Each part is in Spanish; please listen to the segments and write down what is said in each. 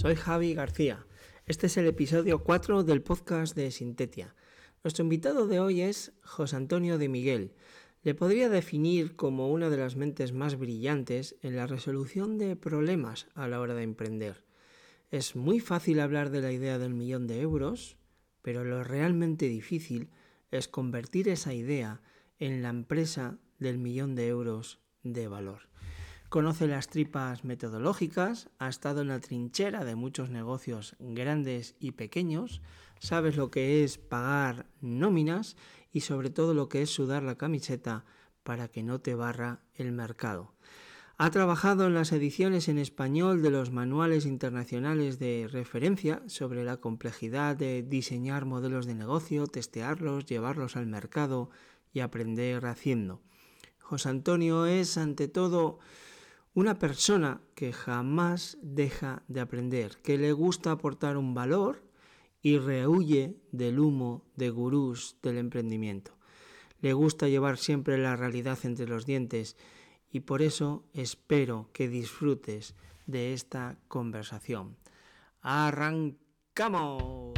Soy Javi García. Este es el episodio 4 del podcast de Sintetia. Nuestro invitado de hoy es José Antonio de Miguel. Le podría definir como una de las mentes más brillantes en la resolución de problemas a la hora de emprender. Es muy fácil hablar de la idea del millón de euros, pero lo realmente difícil es convertir esa idea en la empresa del millón de euros de valor. Conoce las tripas metodológicas, ha estado en la trinchera de muchos negocios grandes y pequeños, sabes lo que es pagar nóminas y sobre todo lo que es sudar la camiseta para que no te barra el mercado. Ha trabajado en las ediciones en español de los manuales internacionales de referencia sobre la complejidad de diseñar modelos de negocio, testearlos, llevarlos al mercado y aprender haciendo. José Antonio es, ante todo, una persona que jamás deja de aprender, que le gusta aportar un valor y rehuye del humo de gurús del emprendimiento. Le gusta llevar siempre la realidad entre los dientes y por eso espero que disfrutes de esta conversación. ¡Arrancamos!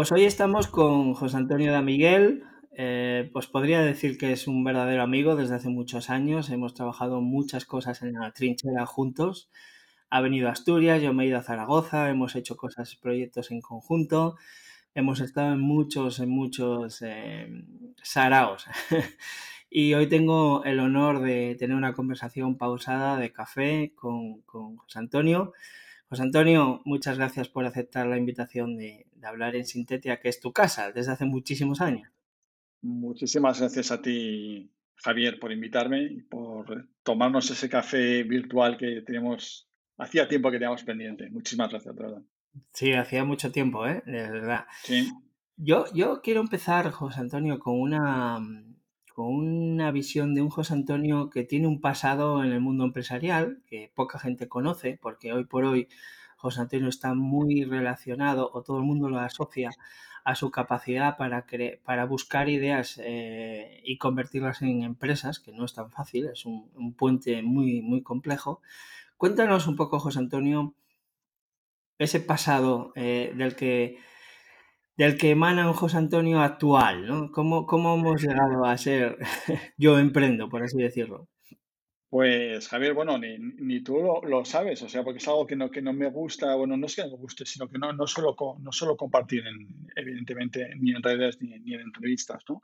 Pues hoy estamos con José Antonio de Miguel. Eh, pues podría decir que es un verdadero amigo desde hace muchos años. Hemos trabajado muchas cosas en la trinchera juntos. Ha venido a Asturias, yo me he ido a Zaragoza, hemos hecho cosas, proyectos en conjunto. Hemos estado en muchos, en muchos eh, saraos. y hoy tengo el honor de tener una conversación pausada de café con, con José Antonio. José Antonio, muchas gracias por aceptar la invitación de, hablar en Sintetia, que es tu casa desde hace muchísimos años. Muchísimas gracias a ti, Javier, por invitarme y por tomarnos ese café virtual que tenemos, hacía tiempo que teníamos pendiente. Muchísimas gracias, de verdad. Sí, hacía mucho tiempo, ¿eh? De verdad. Sí. Yo, yo quiero empezar, José Antonio, con una, con una visión de un José Antonio que tiene un pasado en el mundo empresarial que poca gente conoce, porque hoy por hoy José Antonio está muy relacionado o todo el mundo lo asocia a su capacidad para, para buscar ideas eh, y convertirlas en empresas, que no es tan fácil, es un, puente muy, muy complejo. Cuéntanos un poco, José Antonio, ese pasado eh, del que del que emana un José Antonio actual, ¿no? ¿Cómo, cómo hemos llegado a ser yo emprendo, por así decirlo? Pues Javier, bueno, ni, ni tú lo, sabes, o sea, porque es algo que no, que no me gusta, bueno, no es que no me guste, sino que no, no, suelo, no compartir, evidentemente, ni en redes ni, ni, en entrevistas, ¿no?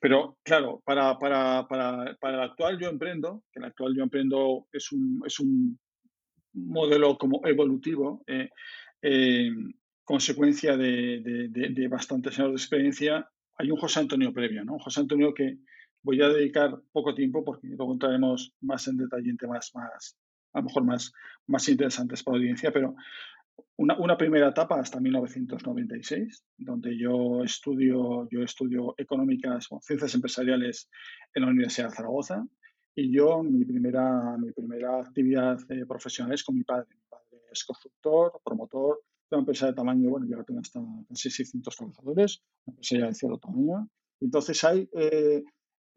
Pero claro, para, para, para, para el actual yo emprendo, que el actual yo emprendo es un, es un modelo como evolutivo, eh, eh, consecuencia de, de, de, bastantes años de experiencia, hay un José Antonio previo, ¿no? José Antonio que voy a dedicar poco tiempo porque luego entraremos más en detalle en temas más, a lo mejor más, más interesantes para la audiencia, pero una, una, primera etapa hasta 1996, donde yo estudio, yo estudio económicas o ciencias empresariales en la Universidad de Zaragoza y yo mi primera, mi primera actividad eh, profesional es con mi padre. Mi padre es constructor, promotor, una empresa de tamaño, bueno, ya tiene hasta casi 600 trabajadores, una empresa ya de cierto tamaño. Entonces, hay, eh,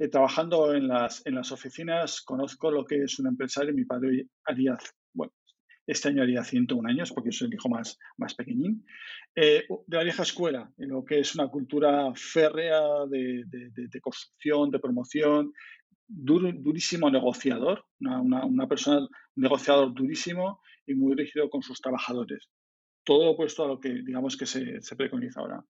eh, trabajando en las, en las oficinas, conozco lo que es un empresario. Mi padre haría, bueno, este año haría 101 años, porque soy el hijo más, más pequeñín, eh, de la vieja escuela, en lo que es una cultura férrea de, de, construcción, de promoción, durísimo negociador, una, una, persona, negociador durísimo y muy rígido con sus trabajadores todo lo opuesto a lo que digamos que se, preconiza ahora.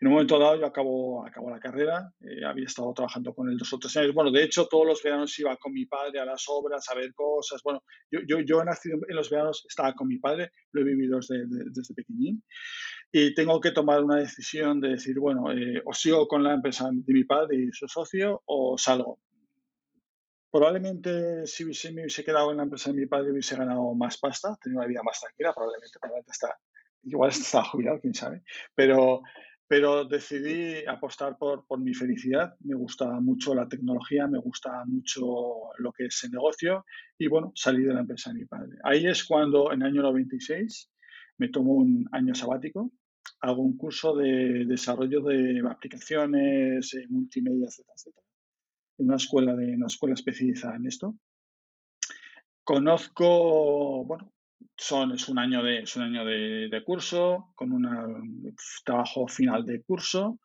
En un momento dado yo acabo, acabo la carrera, eh, había estado trabajando con él dos o tres años. Bueno, de hecho todos los veranos iba con mi padre a las obras, a ver cosas. Bueno, yo, yo, yo he nacido en los veranos, estaba con mi padre, lo he vivido desde, desde pequeñín. Y tengo que tomar una decisión de decir, bueno, eh, o sigo con la empresa de mi padre y su socio o salgo. Probablemente si me hubiese quedado en la empresa de mi padre hubiese ganado más pasta, tenido una vida más tranquila, probablemente, probablemente hasta igual estaba jubilado, quién sabe, pero, pero decidí apostar por, por mi felicidad. Me gusta mucho la tecnología, me gusta mucho lo que es el negocio y bueno, salí de la empresa de mi padre. Ahí es cuando en el año 96 me tomo un año sabático, hago un curso de desarrollo de aplicaciones eh, multimedia, etcétera, en una escuela, de, una escuela especializada en esto. Conozco, bueno, son, es un año de, es un año de, curso, con un trabajo final de curso.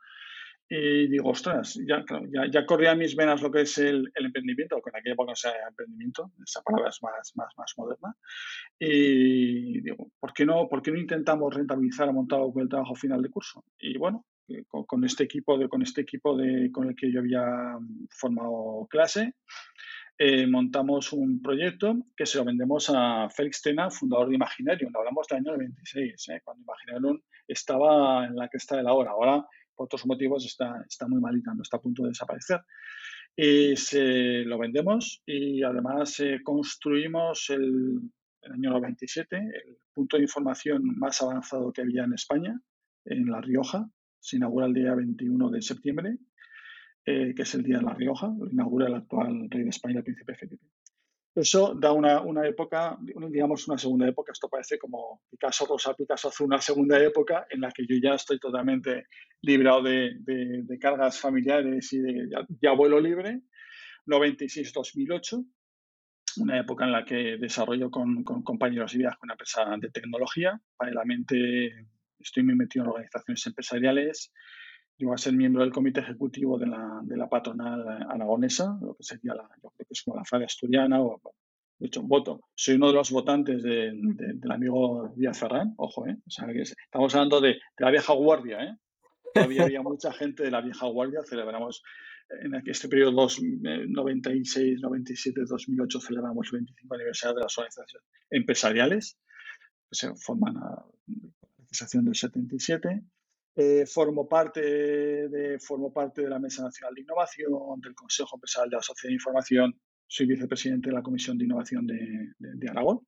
Y digo, ostras, ya, ya, ya, corría mis venas lo que es el, el emprendimiento, con aquella época no sea emprendimiento, esa palabra es más, más, más moderna. Y digo, ¿por qué, no, ¿por qué no intentamos rentabilizar montado con el trabajo final de curso? Y bueno, eh, con, con, este equipo, de, con, este equipo de, con el que yo había formado clase, eh, montamos un proyecto que se lo vendemos a Félix Tena, fundador de Imaginarium. Hablamos del año 96, eh, cuando Imaginarium estaba en la cresta de la hora. Ahora, por otros motivos, está, está muy malita, no está a punto de desaparecer. Y se lo vendemos y además eh, construimos el, el año 97 el punto de información más avanzado que había en España, en La Rioja. Se inaugura el día 21 de septiembre eh, que es el Día de La Rioja, lo inaugura el actual rey de España, el príncipe Felipe. Eso da una, una, época, digamos una segunda época, esto parece como Picasso Rosa, Picasso hace una segunda época en la que yo ya estoy totalmente librado de, de, cargas familiares y de ya, vuelo libre, 96-2008, una época en la que desarrollo con, con compañeros y viajes una empresa de tecnología, paralelamente estoy muy metido en organizaciones empresariales, yo voy a ser miembro del comité ejecutivo de la, de la patronal aragonesa, lo que sería la, yo creo que es como la FAD asturiana, o, de hecho, voto. Soy uno de los votantes de, del amigo Díaz Ferrán, ojo, ¿eh? O sea, que estamos hablando de, la vieja guardia, ¿eh? Todavía había mucha gente de la vieja guardia, celebramos en este periodo 96, 97, 2008 celebramos el 25 aniversario de las organizaciones empresariales, que se forman a la organización del 77 eh, formo, parte de, formo parte de la Mesa Nacional de Innovación, del Consejo Empresarial de la Sociedad de Información, soy vicepresidente de la Comisión de Innovación de, de, Aragón.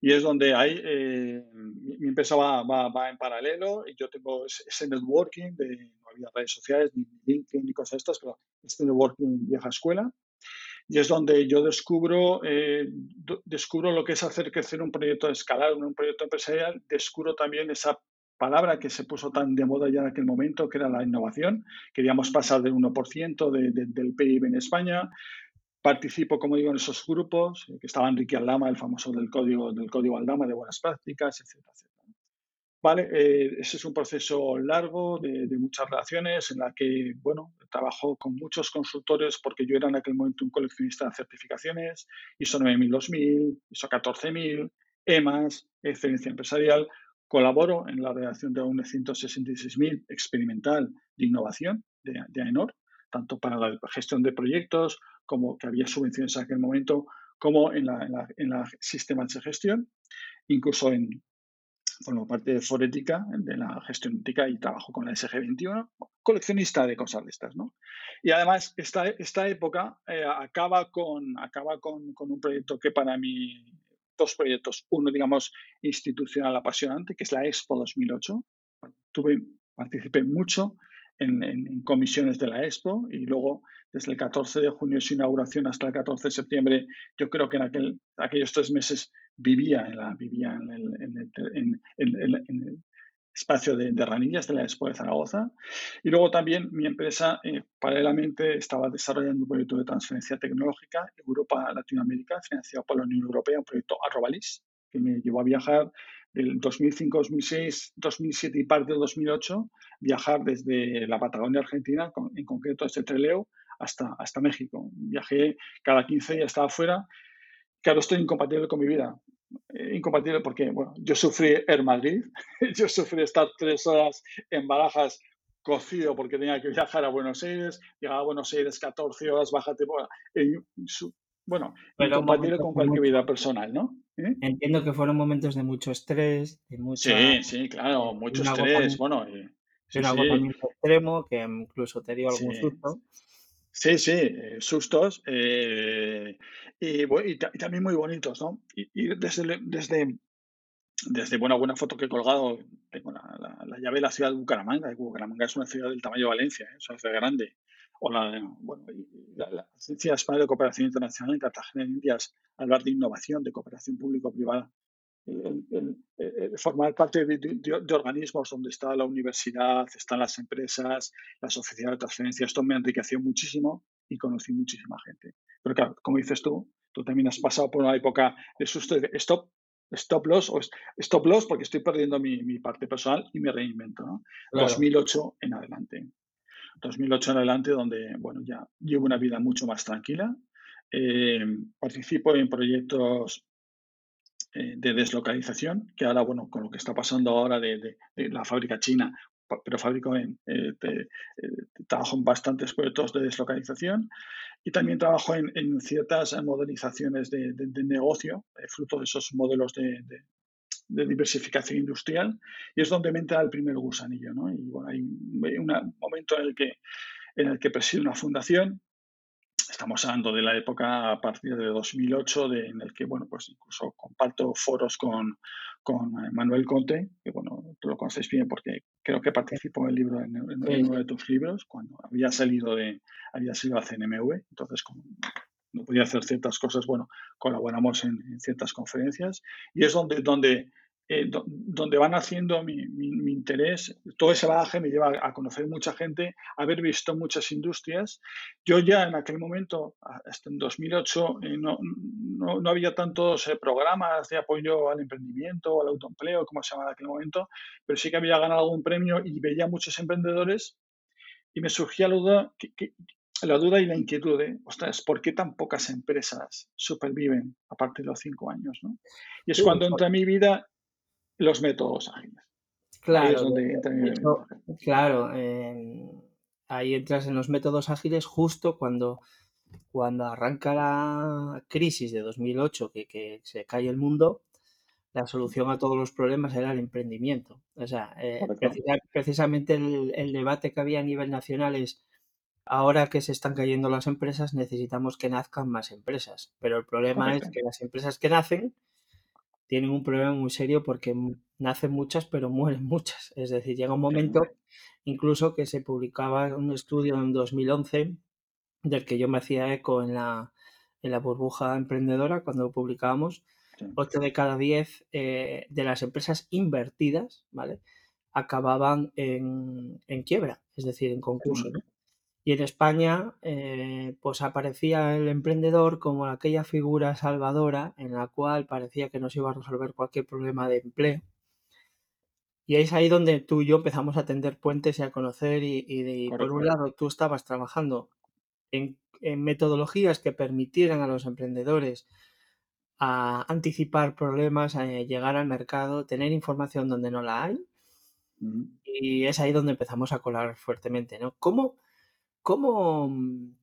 Y es donde hay, eh, mi, empresa va, va, va, en paralelo y yo tengo ese networking de no había redes sociales, ni LinkedIn, ni cosas estas, pero este networking vieja escuela. Y es donde yo descubro, eh, descubro lo que es hacer crecer un proyecto de escalar, un proyecto empresarial, descubro también esa palabra que se puso tan de moda ya en aquel momento, que era la innovación. Queríamos pasar del 1% del PIB en España. Participo, como digo, en esos grupos, eh, que estaba Enrique Aldama, el famoso del código, del código Aldama de buenas prácticas, etcétera, etcétera. Vale, eh, ese es un proceso largo de, muchas relaciones en la que, bueno, trabajo con muchos consultores porque yo era en aquel momento un coleccionista de certificaciones, ISO 9000-2000, ISO 14000, EMAS, excelencia empresarial, Colaboro en la redacción de la UNE 166.000 experimental de innovación de, de, AENOR, tanto para la gestión de proyectos, como que había subvenciones en aquel momento, como en la, en la, sistemas de gestión, incluso en, formo parte de Forética, de la gestión ética y trabajo con la SG21, coleccionista de cosas de estas, ¿no? Y además, esta, esta época eh, acaba, con, acaba con, con, un proyecto que para mí dos proyectos. Uno, digamos, institucional apasionante, que es la Expo 2008. Tuve, participé mucho en, comisiones de la Expo y luego desde el 14 de junio su inauguración hasta el 14 de septiembre, yo creo que en aquel, aquellos tres meses vivía en, la, vivía en, el, en el espacio de, ranillas de la Expo de Zaragoza. Y luego también mi empresa eh, paralelamente estaba desarrollando un proyecto de transferencia tecnológica Europa-Latinoamérica financiado por la Unión Europea, un proyecto Arrobalis, que me llevó a viajar del 2005, 2006, 2007 y parte del 2008, viajar desde la Patagonia Argentina, en concreto desde Treleo, hasta, hasta México. Viajé cada 15 días, estaba afuera. Claro, estoy incompatible con mi vida. Incompatible porque, bueno, yo sufrí Air Madrid, yo sufrí estar tres horas en Barajas cocido porque tenía que viajar a Buenos Aires, llegaba a Buenos Aires 14 horas, bájate, bueno, bueno incompatible con cualquier vida personal, ¿no? ¿Eh? Entiendo que fueron momentos de mucho estrés, de mucho... Sí, sí, claro, mucho estrés, bueno... Y, un agotamiento extremo que incluso te dio algún susto. Sí, sí, eh, sustos eh, y, y, también muy bonitos, ¿no? Y, desde, desde, desde buena buena foto que he colgado, tengo la, la, llave de la ciudad de Bucaramanga. Bucaramanga es una ciudad del tamaño de Valencia, ¿eh? es una ciudad grande. O la, bueno, la, la Agencia Española de Cooperación Internacional en Cartagena, en Indias, hablar de innovación, de cooperación público-privada. El, formar parte de, de, organismos donde está la universidad, están las empresas, las oficinas de transferencia, esto me enriqueció muchísimo y conocí muchísima gente. Pero claro, como dices tú, tú también has pasado por una época de susto de stop, stop loss o stop loss porque estoy perdiendo mi, mi parte personal y me reinvento. ¿no? 2008 en adelante. 2008 en adelante donde, bueno, ya llevo una vida mucho más tranquila. Eh, participo en proyectos eh, de deslocalización, que ahora, bueno, con lo que está pasando ahora de, la fábrica china, pero fabrico en, eh, trabajo en bastantes proyectos de deslocalización y también trabajo en, en ciertas modernizaciones de, negocio, fruto de esos modelos de, de diversificación industrial y es donde me entra el primer gusanillo. ¿no? Y bueno, hay un momento en el que, en el que presido una fundación. Estamos hablando de la época a partir de 2008, de, en el que, bueno, pues incluso comparto foros con, con Manuel Conte, que, bueno, tú lo conoces bien porque creo que participó en el libro, en, uno de tus libros, cuando había salido de, había salido a CNMV, entonces como no podía hacer ciertas cosas, bueno, colaboramos en, en ciertas conferencias. Y es donde, donde eh, donde van haciendo mi, mi, interés. Todo ese bagaje me lleva a conocer mucha gente, a haber visto muchas industrias. Yo ya en aquel momento, hasta en 2008, eh, no, no, no, había tantos eh, programas de apoyo al emprendimiento, al autoempleo, como se llama en aquel momento, pero sí que había ganado algún premio y veía muchos emprendedores y me surgía la duda, que, la duda y la inquietud de, ostras, ¿por qué tan pocas empresas superviven a partir de los cinco años? ¿no? Y es cuando entra en mi vida los métodos ágiles. Claro, ahí claro ahí entras en los métodos ágiles justo cuando, cuando arranca la crisis de 2008, que, que se cae el mundo, la solución a todos los problemas era el emprendimiento. O sea, eh, precisamente el, el, debate que había a nivel nacional es, ahora que se están cayendo las empresas, necesitamos que nazcan más empresas. Pero el problema es que las empresas que nacen tienen un problema muy serio porque nacen muchas pero mueren muchas. Es decir, llega un momento incluso que se publicaba un estudio en 2011 del que yo me hacía eco en la, en la burbuja emprendedora cuando lo publicábamos. 8 de cada 10 eh, de las empresas invertidas, ¿vale? Acababan en, en quiebra, es decir, en concurso, ¿no? Y en España, eh, pues aparecía el emprendedor como aquella figura salvadora en la cual parecía que nos iba a resolver cualquier problema de empleo. Y es ahí donde tú y yo empezamos a tender puentes y a conocer y, por un lado tú estabas trabajando en, metodologías que permitieran a los emprendedores a anticipar problemas, a llegar al mercado, tener información donde no la hay. Y es ahí donde empezamos a colar fuertemente, ¿no? ¿Cómo, ¿Cómo, mm,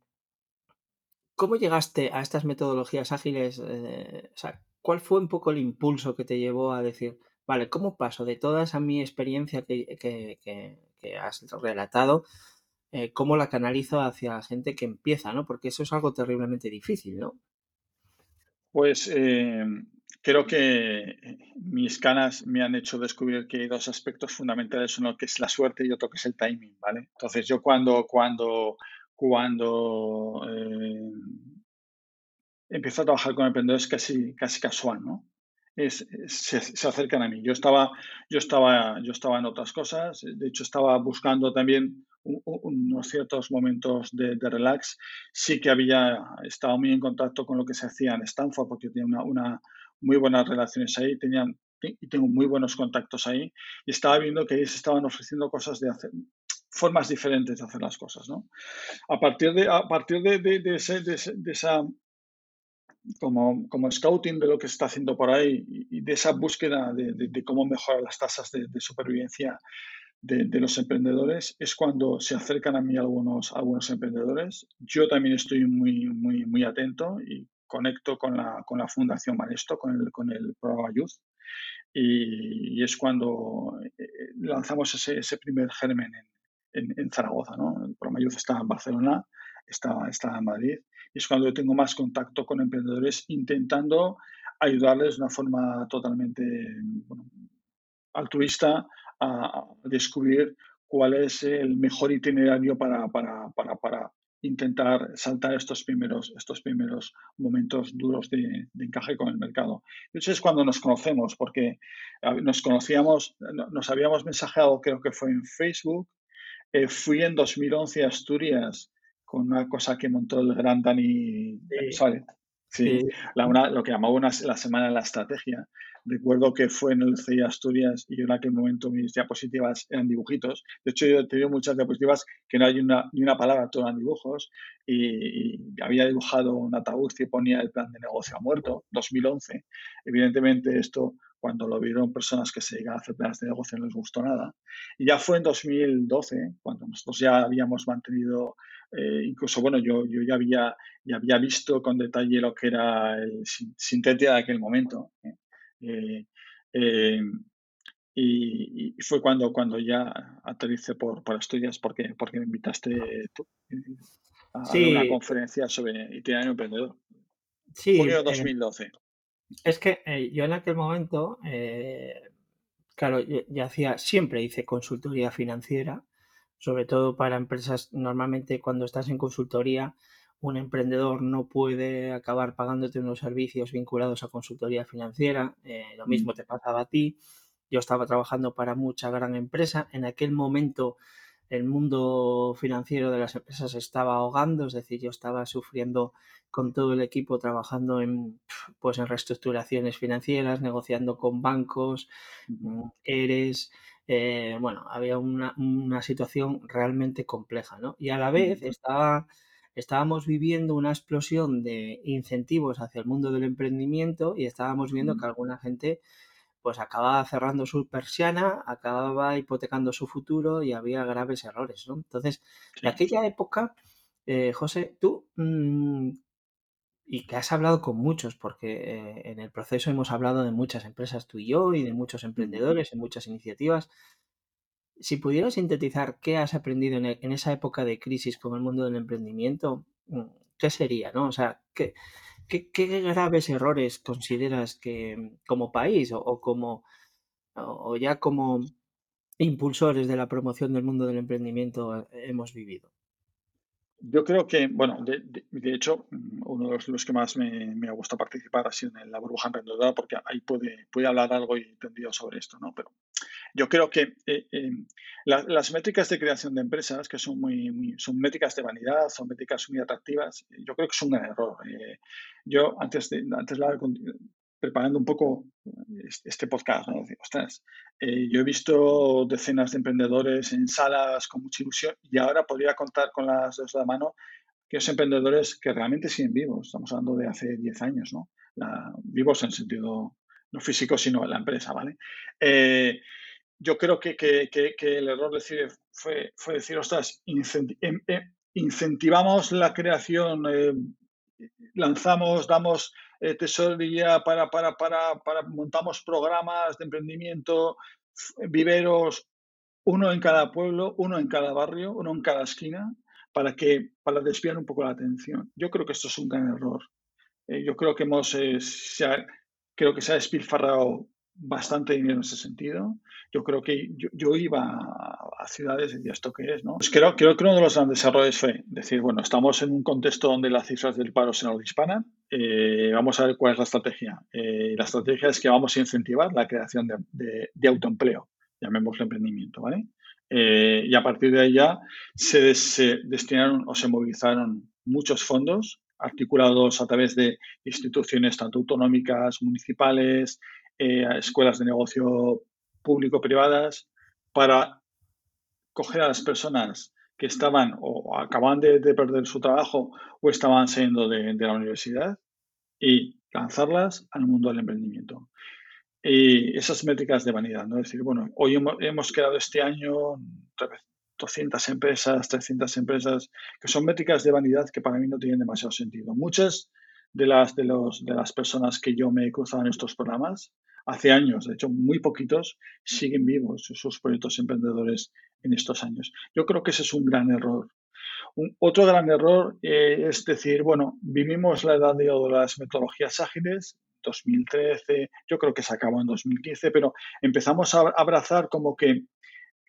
cómo llegaste a estas metodologías ágiles? Eh, o sea, ¿cuál fue un poco el impulso que te llevó a decir, vale, ¿cómo paso de toda esa mi experiencia que, has relatado, eh, cómo la canalizo hacia la gente que empieza, ¿no? Porque eso es algo terriblemente difícil, ¿no? Pues eh, creo que mis canas me han hecho descubrir que hay dos aspectos fundamentales, uno que es la suerte y otro que es el timing, ¿vale? Entonces yo cuando, cuando, cuando eh, empiezo a trabajar con emprendedores casi, casi casual, ¿no? Es, se, acercan a mí. Yo estaba, yo, estaba, yo estaba en otras cosas, de hecho estaba buscando también unos ciertos momentos de, de, relax. Sí que había estado muy en contacto con lo que se hacía en Stanford porque tenía una, una muy buenas relaciones ahí, tenían y tengo muy buenos contactos ahí y estaba viendo que ellos estaban ofreciendo cosas de hacer formas diferentes de hacer las cosas, ¿no? A partir de, a partir de, de, de ese, de, esa como, como scouting de lo que se está haciendo por ahí y de esa búsqueda de, cómo mejorar las tasas de, supervivencia de, los emprendedores es cuando se acercan a mí algunos, algunos emprendedores. Yo también estoy muy, muy, muy atento y conecto con la, con la Fundación Manesto, con el, con el programa Youth, y, es cuando eh, lanzamos ese, ese primer germen en, en, Zaragoza. ¿no? El programa Youth está en Barcelona, está, está en Madrid, y es cuando yo tengo más contacto con emprendedores intentando ayudarles de una forma totalmente altruista a, descubrir cuál es el mejor itinerario para, para, intentar saltar estos primeros, estos primeros momentos duros de, encaje con el mercado. Eso es cuando nos conocemos, porque nos conocíamos, nos habíamos mensajeado, creo que fue en Facebook. Eh, fui en 2011 a Asturias con una cosa que montó el gran Dani Sí, lo que llamaba la semana de la estrategia. Recuerdo que fue en el CI Asturias y yo en aquel momento mis diapositivas eran dibujitos. De hecho, yo he tenido muchas diapositivas que no hay una, ni una palabra, todas eran dibujos. Y, había dibujado un ataúd que ponía el plan de negocio a muerto, 2011. Evidentemente, esto cuando lo vieron personas que se llegan a hacer planes de negocio no les gustó nada. Y ya fue en 2012, cuando nosotros ya habíamos mantenido eh, incluso, bueno, yo, yo ya, había, ya había visto con detalle lo que era el Sintetia de aquel momento. ¿eh? Eh, y, fue cuando, cuando ya aterricé por, por Asturias porque, porque me invitaste tú a, una conferencia sobre itinerario emprendedor. Sí. Junio 2012. Es que yo en aquel momento, claro, ya hacía, siempre hice consultoría financiera sobre todo para empresas, normalmente cuando estás en consultoría, un emprendedor no puede acabar pagándote unos servicios vinculados a consultoría financiera, eh, lo mm. mismo te pasaba a ti, yo estaba trabajando para mucha gran empresa, en aquel momento el mundo financiero de las empresas estaba ahogando, es decir, yo estaba sufriendo con todo el equipo trabajando en pues en reestructuraciones financieras, negociando con bancos, ERES, eh, bueno, había una, situación realmente compleja, ¿no? Y a la vez estaba, estábamos viviendo una explosión de incentivos hacia el mundo del emprendimiento y estábamos viendo que alguna gente pues acababa cerrando su persiana, acababa hipotecando su futuro y había graves errores, ¿no? Entonces, en aquella época, eh, José, tú mm, y que has hablado con muchos, porque eh, en el proceso hemos hablado de muchas empresas tú y yo y de muchos emprendedores, en muchas iniciativas. Si pudieras sintetizar qué has aprendido en, e, esa época de crisis con el mundo del emprendimiento, mm, ¿qué sería? ¿no? O sea, ¿qué, qué, graves errores consideras que mm, como país o, como o ya como impulsores de la promoción del mundo del emprendimiento eh, hemos vivido? Yo creo que, bueno, de, hecho, uno de los, que más me, ha gustado participar ha sido en la burbuja emprendedora, porque ahí puede, puede hablar algo y entendido sobre esto, ¿no? Pero yo creo que eh, eh, las métricas de creación de empresas, que son muy, son métricas de vanidad, son métricas muy atractivas, yo creo que es un gran error. Eh, yo antes de, antes hablar preparando un poco este podcast, ¿no? Eh, yo he visto decenas de emprendedores en salas con mucha ilusión y ahora podría contar con las dos de la mano que los emprendedores que realmente siguen vivos. Estamos hablando de hace 10 años, ¿no? vivos en sentido no físico, sino la empresa, ¿vale? Eh, yo creo que, que, que, el error fue, fue decir, ostras, em, em, incentivamos la creación, eh, lanzamos, damos eh, tesorería para, para, para, para, montamos programas de emprendimiento, viveros, uno en cada pueblo, uno en cada barrio, uno en cada esquina, para que para desviar un poco la atención. Yo creo que esto es un gran error. Eh, yo creo que hemos, eh, creo que se ha despilfarrado bastante dinero en ese sentido. Yo creo que yo, iba a, ciudades y decía, ¿esto qué es? ¿no? Pues creo, creo que uno de los grandes errores fue decir, bueno, estamos en un contexto donde las cifras del paro se nos disparan, eh, vamos a ver cuál es la estrategia. Eh, la estrategia es que vamos a incentivar la creación de, autoempleo, llamémoslo emprendimiento, ¿vale? Eh, y a partir de ahí ya se destinaron o se movilizaron muchos fondos articulados a través de instituciones tanto autonómicas, municipales, eh, escuelas de negocio público-privadas para coger a las personas que estaban o acaban de, perder su trabajo o estaban saliendo de, la universidad y lanzarlas al mundo del emprendimiento. Y esas métricas de vanidad, ¿no? Es decir, bueno, hoy hemos, hemos creado este año 200 empresas, 300 empresas, que son métricas de vanidad que para mí no tienen demasiado sentido. Muchas de las, de los, de las personas que yo me he cruzado en estos programas hace años, de hecho muy poquitos, siguen vivos sus proyectos emprendedores en estos años. Yo creo que ese es un gran error. otro gran error eh, es decir, bueno, vivimos la edad de las metodologías ágiles, 2013, yo creo que se acabó en 2015, pero empezamos a abrazar como que,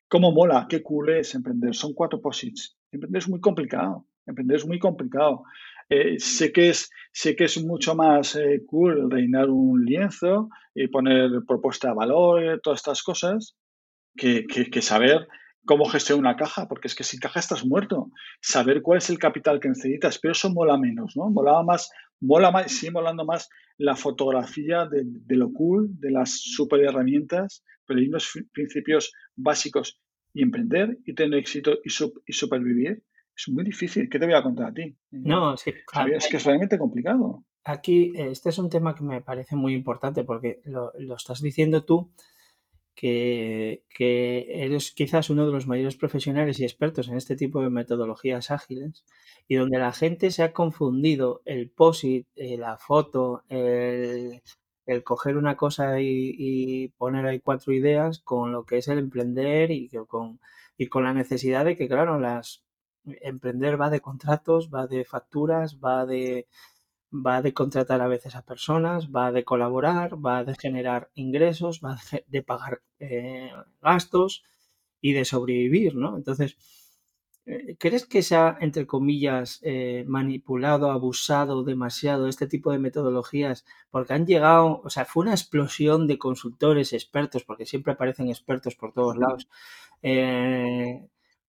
cómo mola, qué cool es emprender. Son cuatro posits. Emprender es muy complicado, emprender es muy complicado. Eh, sé, que es, sé que es mucho más eh, cool reinar un lienzo y poner propuesta de valor, todas estas cosas, que, que saber cómo gestionar una caja, porque es que sin caja estás muerto. Saber cuál es el capital que necesitas, pero eso mola menos, ¿no? Molaba más, mola más, sigue molando más la fotografía de, lo cool, de las super herramientas, pero hay unos principios básicos y emprender y tener éxito y, y supervivir es muy difícil. ¿Qué te voy a contar a ti? No, sí. es que es realmente complicado. Aquí, este es un tema que me parece muy importante porque lo, lo estás diciendo tú que, eres quizás uno de los mayores profesionales y expertos en este tipo de metodologías ágiles y donde la gente se ha confundido el POSIT, eh, la foto, el, coger una cosa y, poner ahí cuatro ideas con lo que es el emprender y con, y con la necesidad de que, claro, las emprender va de contratos, va de facturas, va de va de contratar a veces a personas, va de colaborar, va de generar ingresos, va de pagar eh, gastos y de sobrevivir, ¿no? Entonces, eh, ¿crees que se ha, entre comillas, eh, manipulado, abusado demasiado este tipo de metodologías? Porque han llegado, o sea, fue una explosión de consultores, expertos, porque siempre aparecen expertos por todos lados,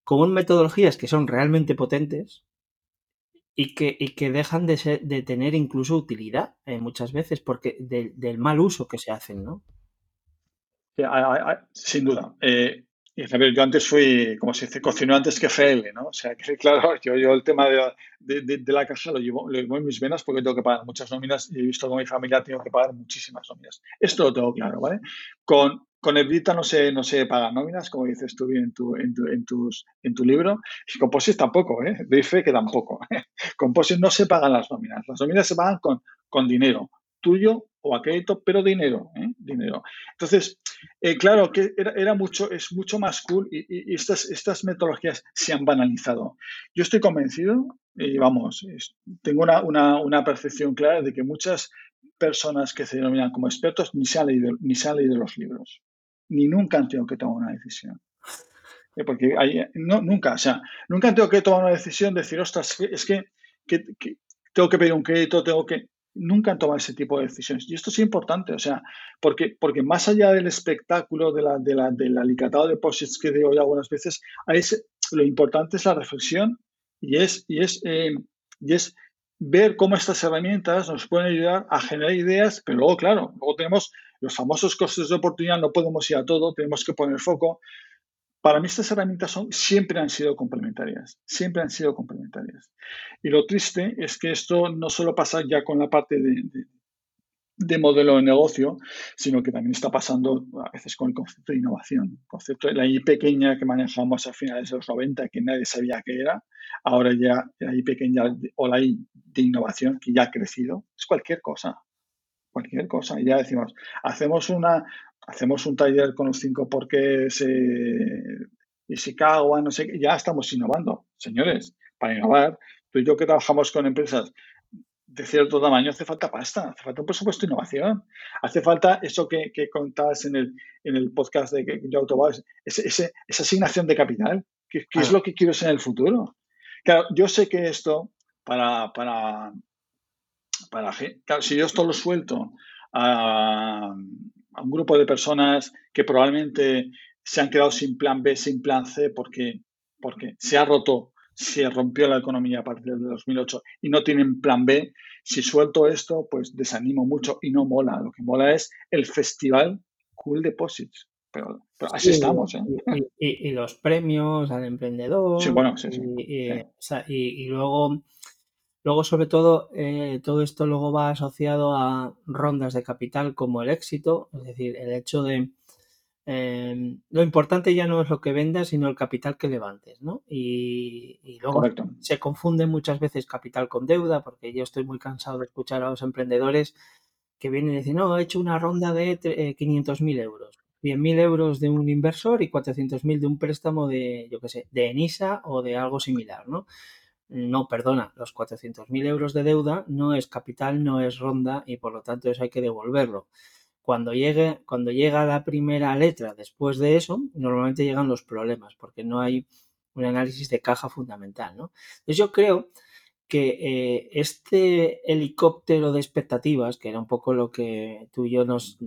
con metodologías que son realmente potentes, y que, y que dejan de, ser, de tener incluso utilidad eh, muchas veces porque del mal uso que se hacen, ¿no? sin duda. Eh, yo antes fui, como se dice, cocinó antes que FL, ¿no? O sea, que claro, yo, yo el tema de, de, la casa lo llevo, lo llevo en mis venas porque tengo que pagar muchas nóminas y he visto con mi familia tengo que pagar muchísimas nóminas. Esto lo tengo claro, ¿vale? Con, con Evita no se, no se pagan nóminas, como dices tú en tu, en tu, en tus, en tu libro, y con POSIT tampoco, ¿eh? Doy fe que tampoco. ¿eh? Con POSIT no se pagan las nóminas, las nóminas se pagan con, con dinero tuyo o a crédito, pero dinero, ¿eh? dinero. Entonces, eh, claro que era, era, mucho, es mucho más cool y, estas, estas metodologías se han banalizado. Yo estoy convencido, y vamos, tengo una, una, una percepción clara de que muchas personas que se denominan como expertos ni se ni se han leído los libros ni nunca han tenido que tomar una decisión. Eh, porque hay, no, nunca, o sea, nunca han tenido que tomar una decisión de decir, ostras, es que, que, tengo que pedir un crédito, tengo que... Nunca han tomado ese tipo de decisiones. Y esto es importante, o sea, porque, porque más allá del espectáculo de la, de la, del alicatado de posits que digo ya algunas veces, lo importante es la reflexión y es, y es, eh, y es ver cómo estas herramientas nos pueden ayudar a generar ideas, pero luego, claro, luego tenemos los famosos costes de oportunidad, no podemos ir a todo, tenemos que poner foco. Para mí estas herramientas son, siempre han sido complementarias, siempre han sido complementarias. Y lo triste es que esto no solo pasa ya con la parte de, de modelo de negocio, sino que también está pasando a veces con el concepto de innovación. El concepto de la I pequeña que manejamos a finales de los 90, que nadie sabía qué era, ahora ya la I pequeña o la I de innovación, que ya ha crecido, es cualquier cosa. Cualquier cosa. Y ya decimos, hacemos una, hacemos un taller con los cinco porque se Ishikawa, no sé qué, ya estamos innovando. Señores, para innovar, tú y yo que trabajamos con empresas de cierto tamaño hace falta pasta, hace falta un presupuesto de innovación, hace falta eso que, que contabas en el, en el podcast de, de Autobus, ese, esa asignación de capital, que, es ah. lo que quiero ser en el futuro. Claro, yo sé que esto, para, para, para claro, si yo esto lo suelto a, a un grupo de personas que probablemente se han quedado sin plan B, sin plan C, porque, porque se ha roto se rompió la economía a partir del 2008 y no tienen plan B, si suelto esto, pues desanimo mucho y no mola. Lo que mola es el festival Cool Deposits. Pero, así estamos. ¿eh? Y, los premios al emprendedor. Sí, bueno, sí, Y, luego, luego, sobre todo, eh, todo esto luego va asociado a rondas de capital como el éxito, es decir, el hecho de Em, lo importante ya no es lo que vendas, sino el capital que levantes, ¿no? Y, luego se confunde muchas veces capital con deuda, porque yo estoy muy cansado de escuchar a los emprendedores que vienen y dicen, no, he hecho una ronda de 500.000 eh, euros, 100.000 euros de un inversor y 400.000 de un préstamo de, yo qué sé, de ENISA o de algo similar, ¿no? No perdona, los 400.000 euros de deuda no es capital, no es ronda y por lo tanto eso hay que devolverlo. Cuando, llegue, cuando llega la primera letra después de eso, normalmente llegan los problemas porque no hay un análisis de caja fundamental. ¿no? Entonces yo creo que eh, este helicóptero de expectativas, que era un poco lo que tú y yo nos,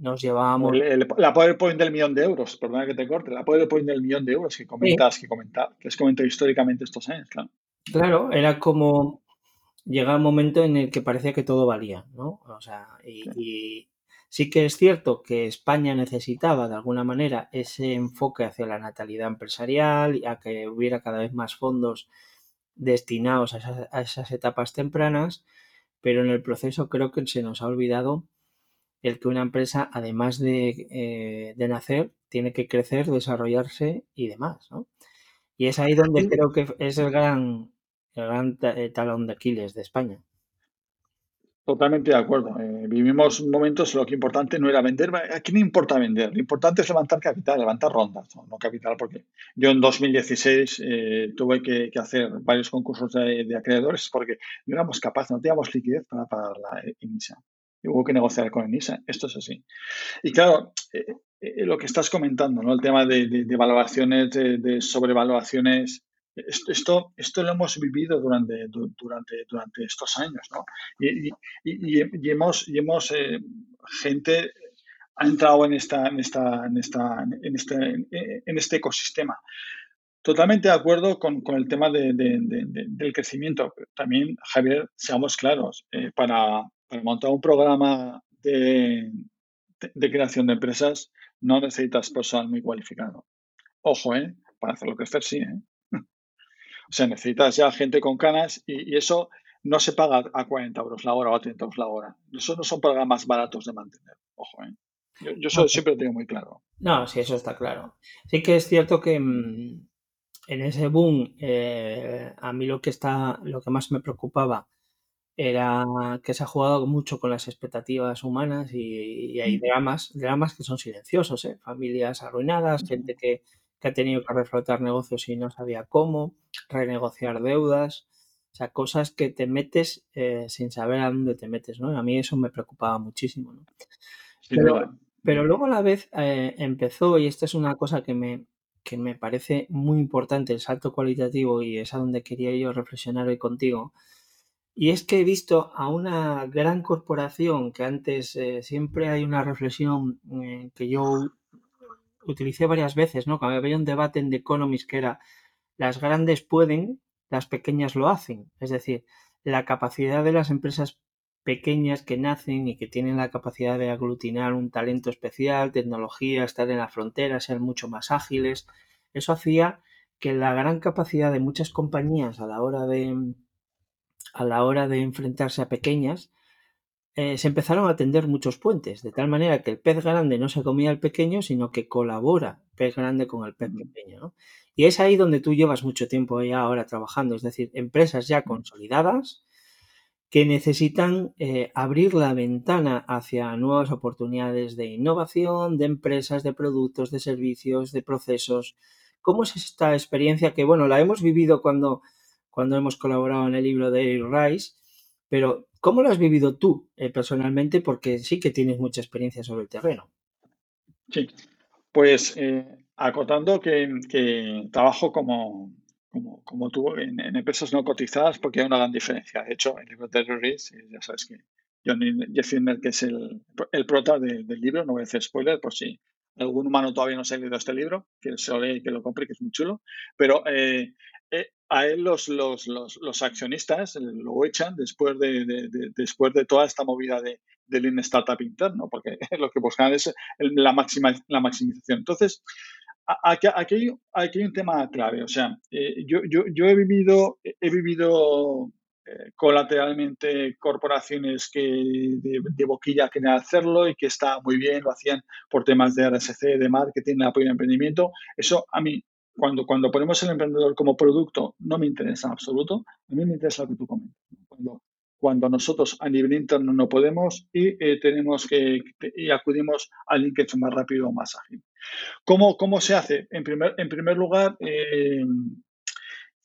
nos llevábamos. la PowerPoint del millón de euros, perdona que te corte, la PowerPoint del millón de euros que comentas, que comentas, que has comentado históricamente estos años, claro. Claro, era como llega un momento en el que parecía que todo valía, ¿no? O sea, y, sí que es cierto que España necesitaba de alguna manera ese enfoque hacia la natalidad empresarial y a que hubiera cada vez más fondos destinados a esas, a esas etapas tempranas, pero en el proceso creo que se nos ha olvidado el que una empresa, además eh, de, nacer, tiene que crecer, desarrollarse y demás, ¿no? Y es ahí donde creo que es el gran, el gran eh, talón de Aquiles de España. Totalmente de acuerdo. Eh, vivimos momentos en lo que importante no era vender. Aquí no importa vender. Lo importante es levantar capital, levantar rondas, no, capital, porque yo en 2016 tuve que, hacer varios concursos de, acreedores porque no éramos capaces, no teníamos liquidez para pagar la emisión hubo que negociar con ENISA. Esto es así. Y claro, eh, eh, lo que estás comentando, ¿no? El tema de, de, valoraciones, de, sobrevaluaciones, esto, esto lo hemos vivido durante, durante, durante estos años, ¿no? Y, y, hemos, y hemos eh, gente ha entrado en esta, en esta, en esta, en este, en este ecosistema. Totalmente de acuerdo con, con el tema de, del crecimiento. También, Javier, seamos claros, para, para montar un programa de, creación de empresas no necesitas personal muy cualificado. Ojo, ¿eh? Para hacerlo crecer, sí, ¿eh? O sea, necesitas ya gente con canas y, eso no se paga a 40 euros la hora o a 30 euros la hora. Eso no son programas baratos de mantener. Ojo, ¿eh? Yo, eso siempre lo tengo muy claro. No, sí, eso está claro. Sí que es cierto que mm, en ese boom, eh, a mí lo que está, lo que más me preocupaba era que se ha jugado mucho con las expectativas humanas y, hay dramas, dramas que son silenciosos, ¿eh? familias arruinadas, gente que, ha tenido que reflotar negocios y no sabía cómo, renegociar deudas, o sea, cosas que te metes eh, sin saber a dónde te metes, ¿no? A mí eso me preocupaba muchísimo, ¿no? pero, luego a la vez eh, empezó, y esta es una cosa que me, que me parece muy importante, el salto cualitativo, y es a donde quería yo reflexionar hoy contigo, y es que he visto a una gran corporación que antes eh, siempre hay una reflexión eh, que yo utilicé varias veces, ¿no? Cuando había un debate en The Economist que era las grandes pueden, las pequeñas lo hacen. Es decir, la capacidad de las empresas pequeñas que nacen y que tienen la capacidad de aglutinar un talento especial, tecnología, estar en la frontera, ser mucho más ágiles. Eso hacía que la gran capacidad de muchas compañías a la hora de a la hora de enfrentarse a pequeñas, eh, se empezaron a tender muchos puentes, de tal manera que el pez grande no se comía al pequeño, sino que colabora pez grande con el pez pequeño. Y es ahí donde tú llevas mucho tiempo ya ahora trabajando, es decir, empresas ya consolidadas que necesitan eh, abrir la ventana hacia nuevas oportunidades de innovación, de empresas, de productos, de servicios, de procesos. ¿Cómo es esta experiencia que, bueno, la hemos vivido cuando cuando hemos colaborado en el libro de Rice, pero ¿cómo lo has vivido tú eh, personalmente? Porque sí que tienes mucha experiencia sobre el terreno. Sí, pues eh, acotando que, trabajo como, como, tú en, empresas no cotizadas porque hay una gran diferencia. De hecho, el libro de Rice, eh, ya sabes que John Jeffiner, que es el, el prota del libro, no voy a hacer spoiler por si algún humano todavía no se ha leído este libro, que se lo lea y que lo compre, que es muy chulo, pero a él los, los, los, los, accionistas lo echan después de, después de toda esta movida de, del Lean Startup interno, porque lo que buscan es la, máxima, la maximización. Entonces, aquí, aquí, hay un tema clave. O sea, eh, yo, yo, yo, he vivido, he vivido eh, colateralmente corporaciones que de, boquilla querían hacerlo y que está muy bien, lo hacían por temas de RSC, de marketing, de apoyo al emprendimiento. Eso a mí cuando, cuando ponemos el emprendedor como producto, no me interesa en absoluto. A mí me interesa lo que tú comentas. Cuando, cuando nosotros a nivel interno no podemos y eh, tenemos que y acudimos a alguien que es más rápido o más ágil. ¿Cómo, cómo se hace? En primer, en primer lugar, eh,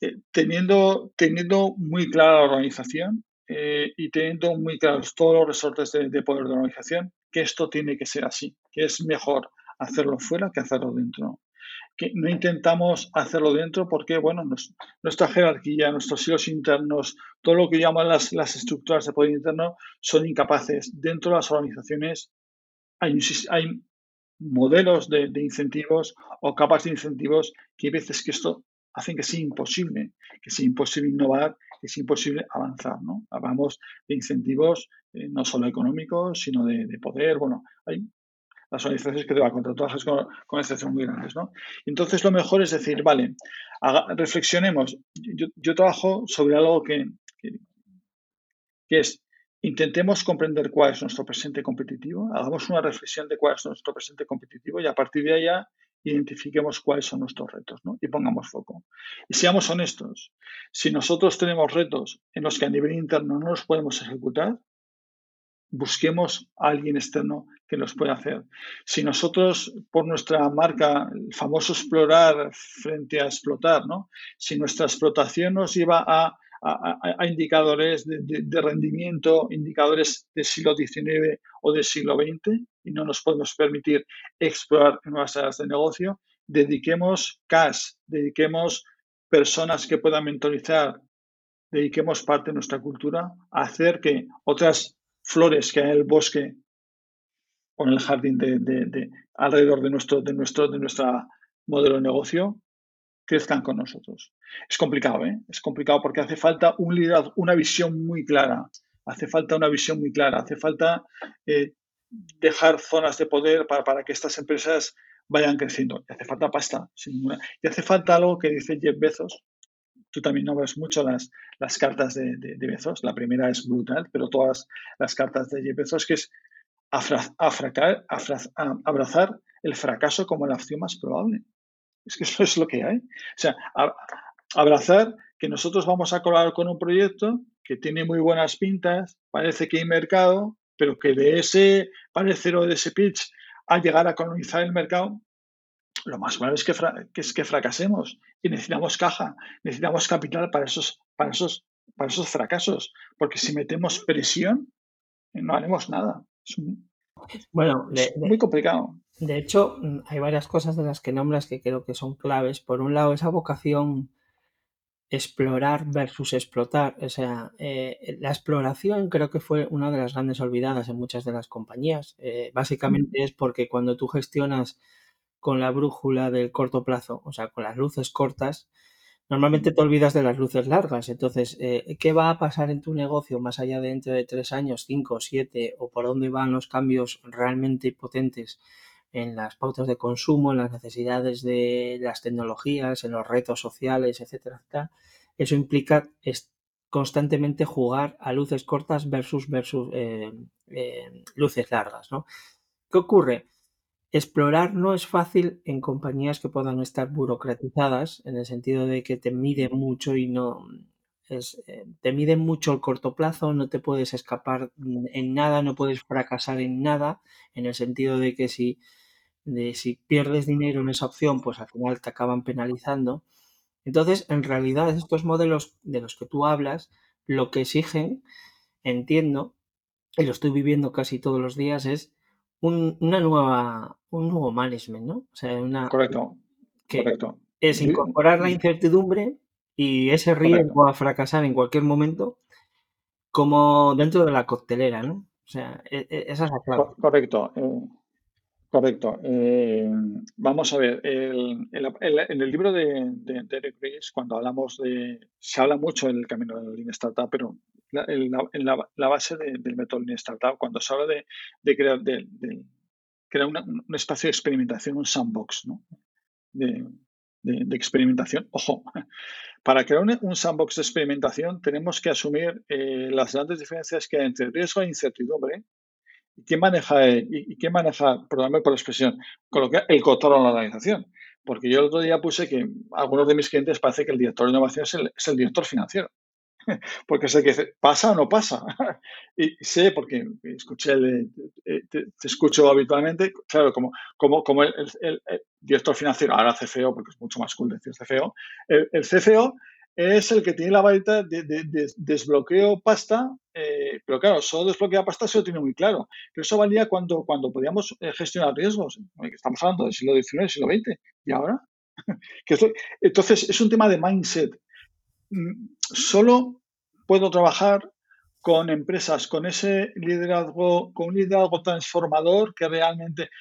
eh, teniendo, teniendo muy clara la organización y teniendo muy claros todos los resortes de, poder de la organización, que esto tiene que ser así, que es mejor hacerlo fuera que hacerlo dentro. Que no intentamos hacerlo dentro porque, bueno, nuestra jerarquía, nuestros hilos internos, todo lo que llaman las, las estructuras de poder interno son incapaces. Dentro de las organizaciones hay, hay modelos de, incentivos o capas de incentivos que hay veces que esto hacen que sea imposible, que sea imposible innovar, que sea imposible avanzar. ¿no? Hablamos de incentivos eh, no solo económicos, sino de, poder. Bueno, las organizaciones que van contra todas con, con excepción muy grandes. ¿no? Entonces, lo mejor es decir, vale, reflexionemos. Yo, trabajo sobre algo que, que es Intentemos comprender cuál es nuestro presente competitivo, hagamos una reflexión de cuál es nuestro presente competitivo y a partir de allá identifiquemos cuáles son nuestros retos y pongamos foco. Y seamos honestos, si nosotros tenemos retos en los que a nivel interno no los podemos ejecutar, busquemos a alguien externo que los pueda hacer. Si nosotros, por nuestra marca, el famoso explorar frente a explotar, ¿no? si nuestra explotación nos lleva a indicadores de, rendimiento, indicadores del siglo XIX o del siglo XX y no nos podemos permitir explorar nuevas áreas de negocio, dediquemos cash, dediquemos personas que puedan mentorizar, dediquemos parte de nuestra cultura a hacer que otras flores que hay en el bosque o en el jardín de, alrededor de nuestro, de nuestro de nuestra modelo de negocio crezcan con nosotros. Es complicado, ¿eh? Es complicado porque hace falta un liderazgo, una visión muy clara. Hace falta una visión muy clara. Hace falta eh, dejar zonas de poder para, para, que estas empresas vayan creciendo. Y hace falta pasta, sin ninguna. Y hace falta algo que dice Jeff Bezos. Tú también no ves mucho las, las cartas de, de, Bezos. La primera es brutal, pero todas las cartas de Jeff Bezos, que es abrazar el fracaso como la opción más probable. Es que eso es lo que hay. O sea, abrazar que nosotros vamos a colar con un proyecto que tiene muy buenas pintas, parece que hay mercado, pero que de ese parecer o de ese pitch a llegar a colonizar el mercado, lo más probable es que, es que fracasemos y necesitamos caja, necesitamos capital para esos, para esos, para esos fracasos, porque si metemos presión, no haremos nada. Es, bueno, muy complicado. De hecho, mm, hay varias cosas de las que nombras que creo que son claves. Por un lado, esa vocación explorar versus explotar. O sea, eh, la exploración creo que fue una de las grandes olvidadas en muchas de las compañías. Eh, básicamente es porque cuando tú gestionas con la brújula del corto plazo, o sea, con las luces cortas, Normalmente te olvidas de las luces largas. Entonces, eh, ¿qué va a pasar en tu negocio más allá de dentro de tres años, cinco, siete, o por dónde van los cambios realmente potentes en las pautas de consumo, en las necesidades de las tecnologías, en los retos sociales, etcétera, etcétera? Eso implica constantemente jugar a luces cortas versus, versus eh, eh, luces largas, ¿no? ¿Qué ocurre? Explorar no es fácil en compañías que puedan estar burocratizadas, en el sentido de que te miden mucho y no eh, te miden mucho el corto plazo, no te puedes escapar en nada, no puedes fracasar en nada, en el sentido de que si, si pierdes dinero en esa opción, pues al final te acaban penalizando. Entonces, en realidad, estos modelos de los que tú hablas, lo que exigen, entiendo, y lo estoy viviendo casi todos los días, es una nueva, un nuevo management, ¿no? O sea, una, correcto, correcto. Es incorporar la incertidumbre y ese riesgo a fracasar en cualquier momento como dentro de la coctelera, ¿no? O sea, e, e, esa es la clave. Correcto. Eh, correcto. Eh, vamos a ver, en el libro de, de, Eric Ries, cuando hablamos de, se habla mucho del camino de la Lean Startup, pero en la, base del método Lean Startup, cuando se habla de, crear, de, crear un espacio de experimentación, un sandbox ¿no? de, experimentación. Ojo, para crear un, sandbox de experimentación tenemos que asumir eh, las grandes diferencias que hay entre riesgo e incertidumbre. ¿Y quién maneja, y, quién maneja, perdóname por la expresión, colocar el control en la organización? Porque yo el otro día puse que algunos de mis clientes parece que el director de innovación es el director financiero. porque sé que pasa o no pasa. y sé, porque escuché, eh, te, escucho habitualmente, claro, como, como, como el, director financiero, ahora CFO, porque es mucho más cool decir CFO, el, el CFO es el que tiene la varita de, desbloqueo pasta, eh, pero claro, solo desbloquea pasta se lo tiene muy claro. Pero eso valía cuando, cuando podíamos eh, gestionar riesgos. Estamos hablando del siglo XIX, siglo XX, y ahora. entonces, es un tema de mindset. Mm, solo puedo trabajar con empresas con ese liderazgo, con un liderazgo transformador que realmente,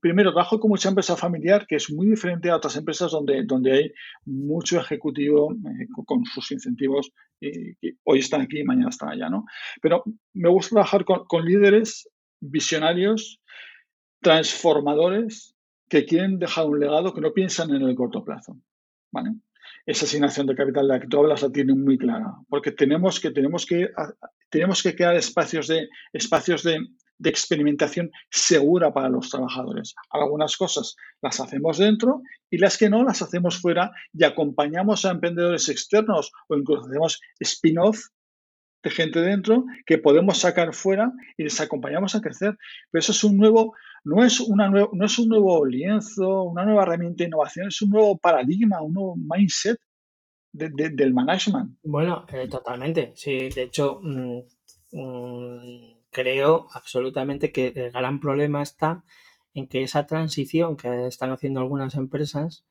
primero, trabajo con mucha empresa familiar que es muy diferente a otras empresas donde, donde hay mucho ejecutivo eh, con, sus incentivos y, hoy están aquí y mañana están allá, ¿no? Pero me gusta trabajar con, líderes visionarios, transformadores, que quieren dejar un legado que no piensan en el corto plazo, ¿vale? esa asignación de capital de la que tú hablas la tienen muy clara, porque tenemos que, tenemos que, tenemos que crear espacios de, espacios de, experimentación segura para los trabajadores. Algunas cosas las hacemos dentro y las que no las hacemos fuera y acompañamos a emprendedores externos o incluso hacemos spin-off de gente dentro que podemos sacar fuera y les acompañamos a crecer. Pero eso es un nuevo, no es, una no es un nuevo lienzo, una nueva herramienta de innovación, es un nuevo paradigma, un nuevo mindset del management. Bueno, eh, totalmente. Sí, de hecho, mm, mm, creo absolutamente que el gran problema está en que esa transición que están haciendo algunas empresas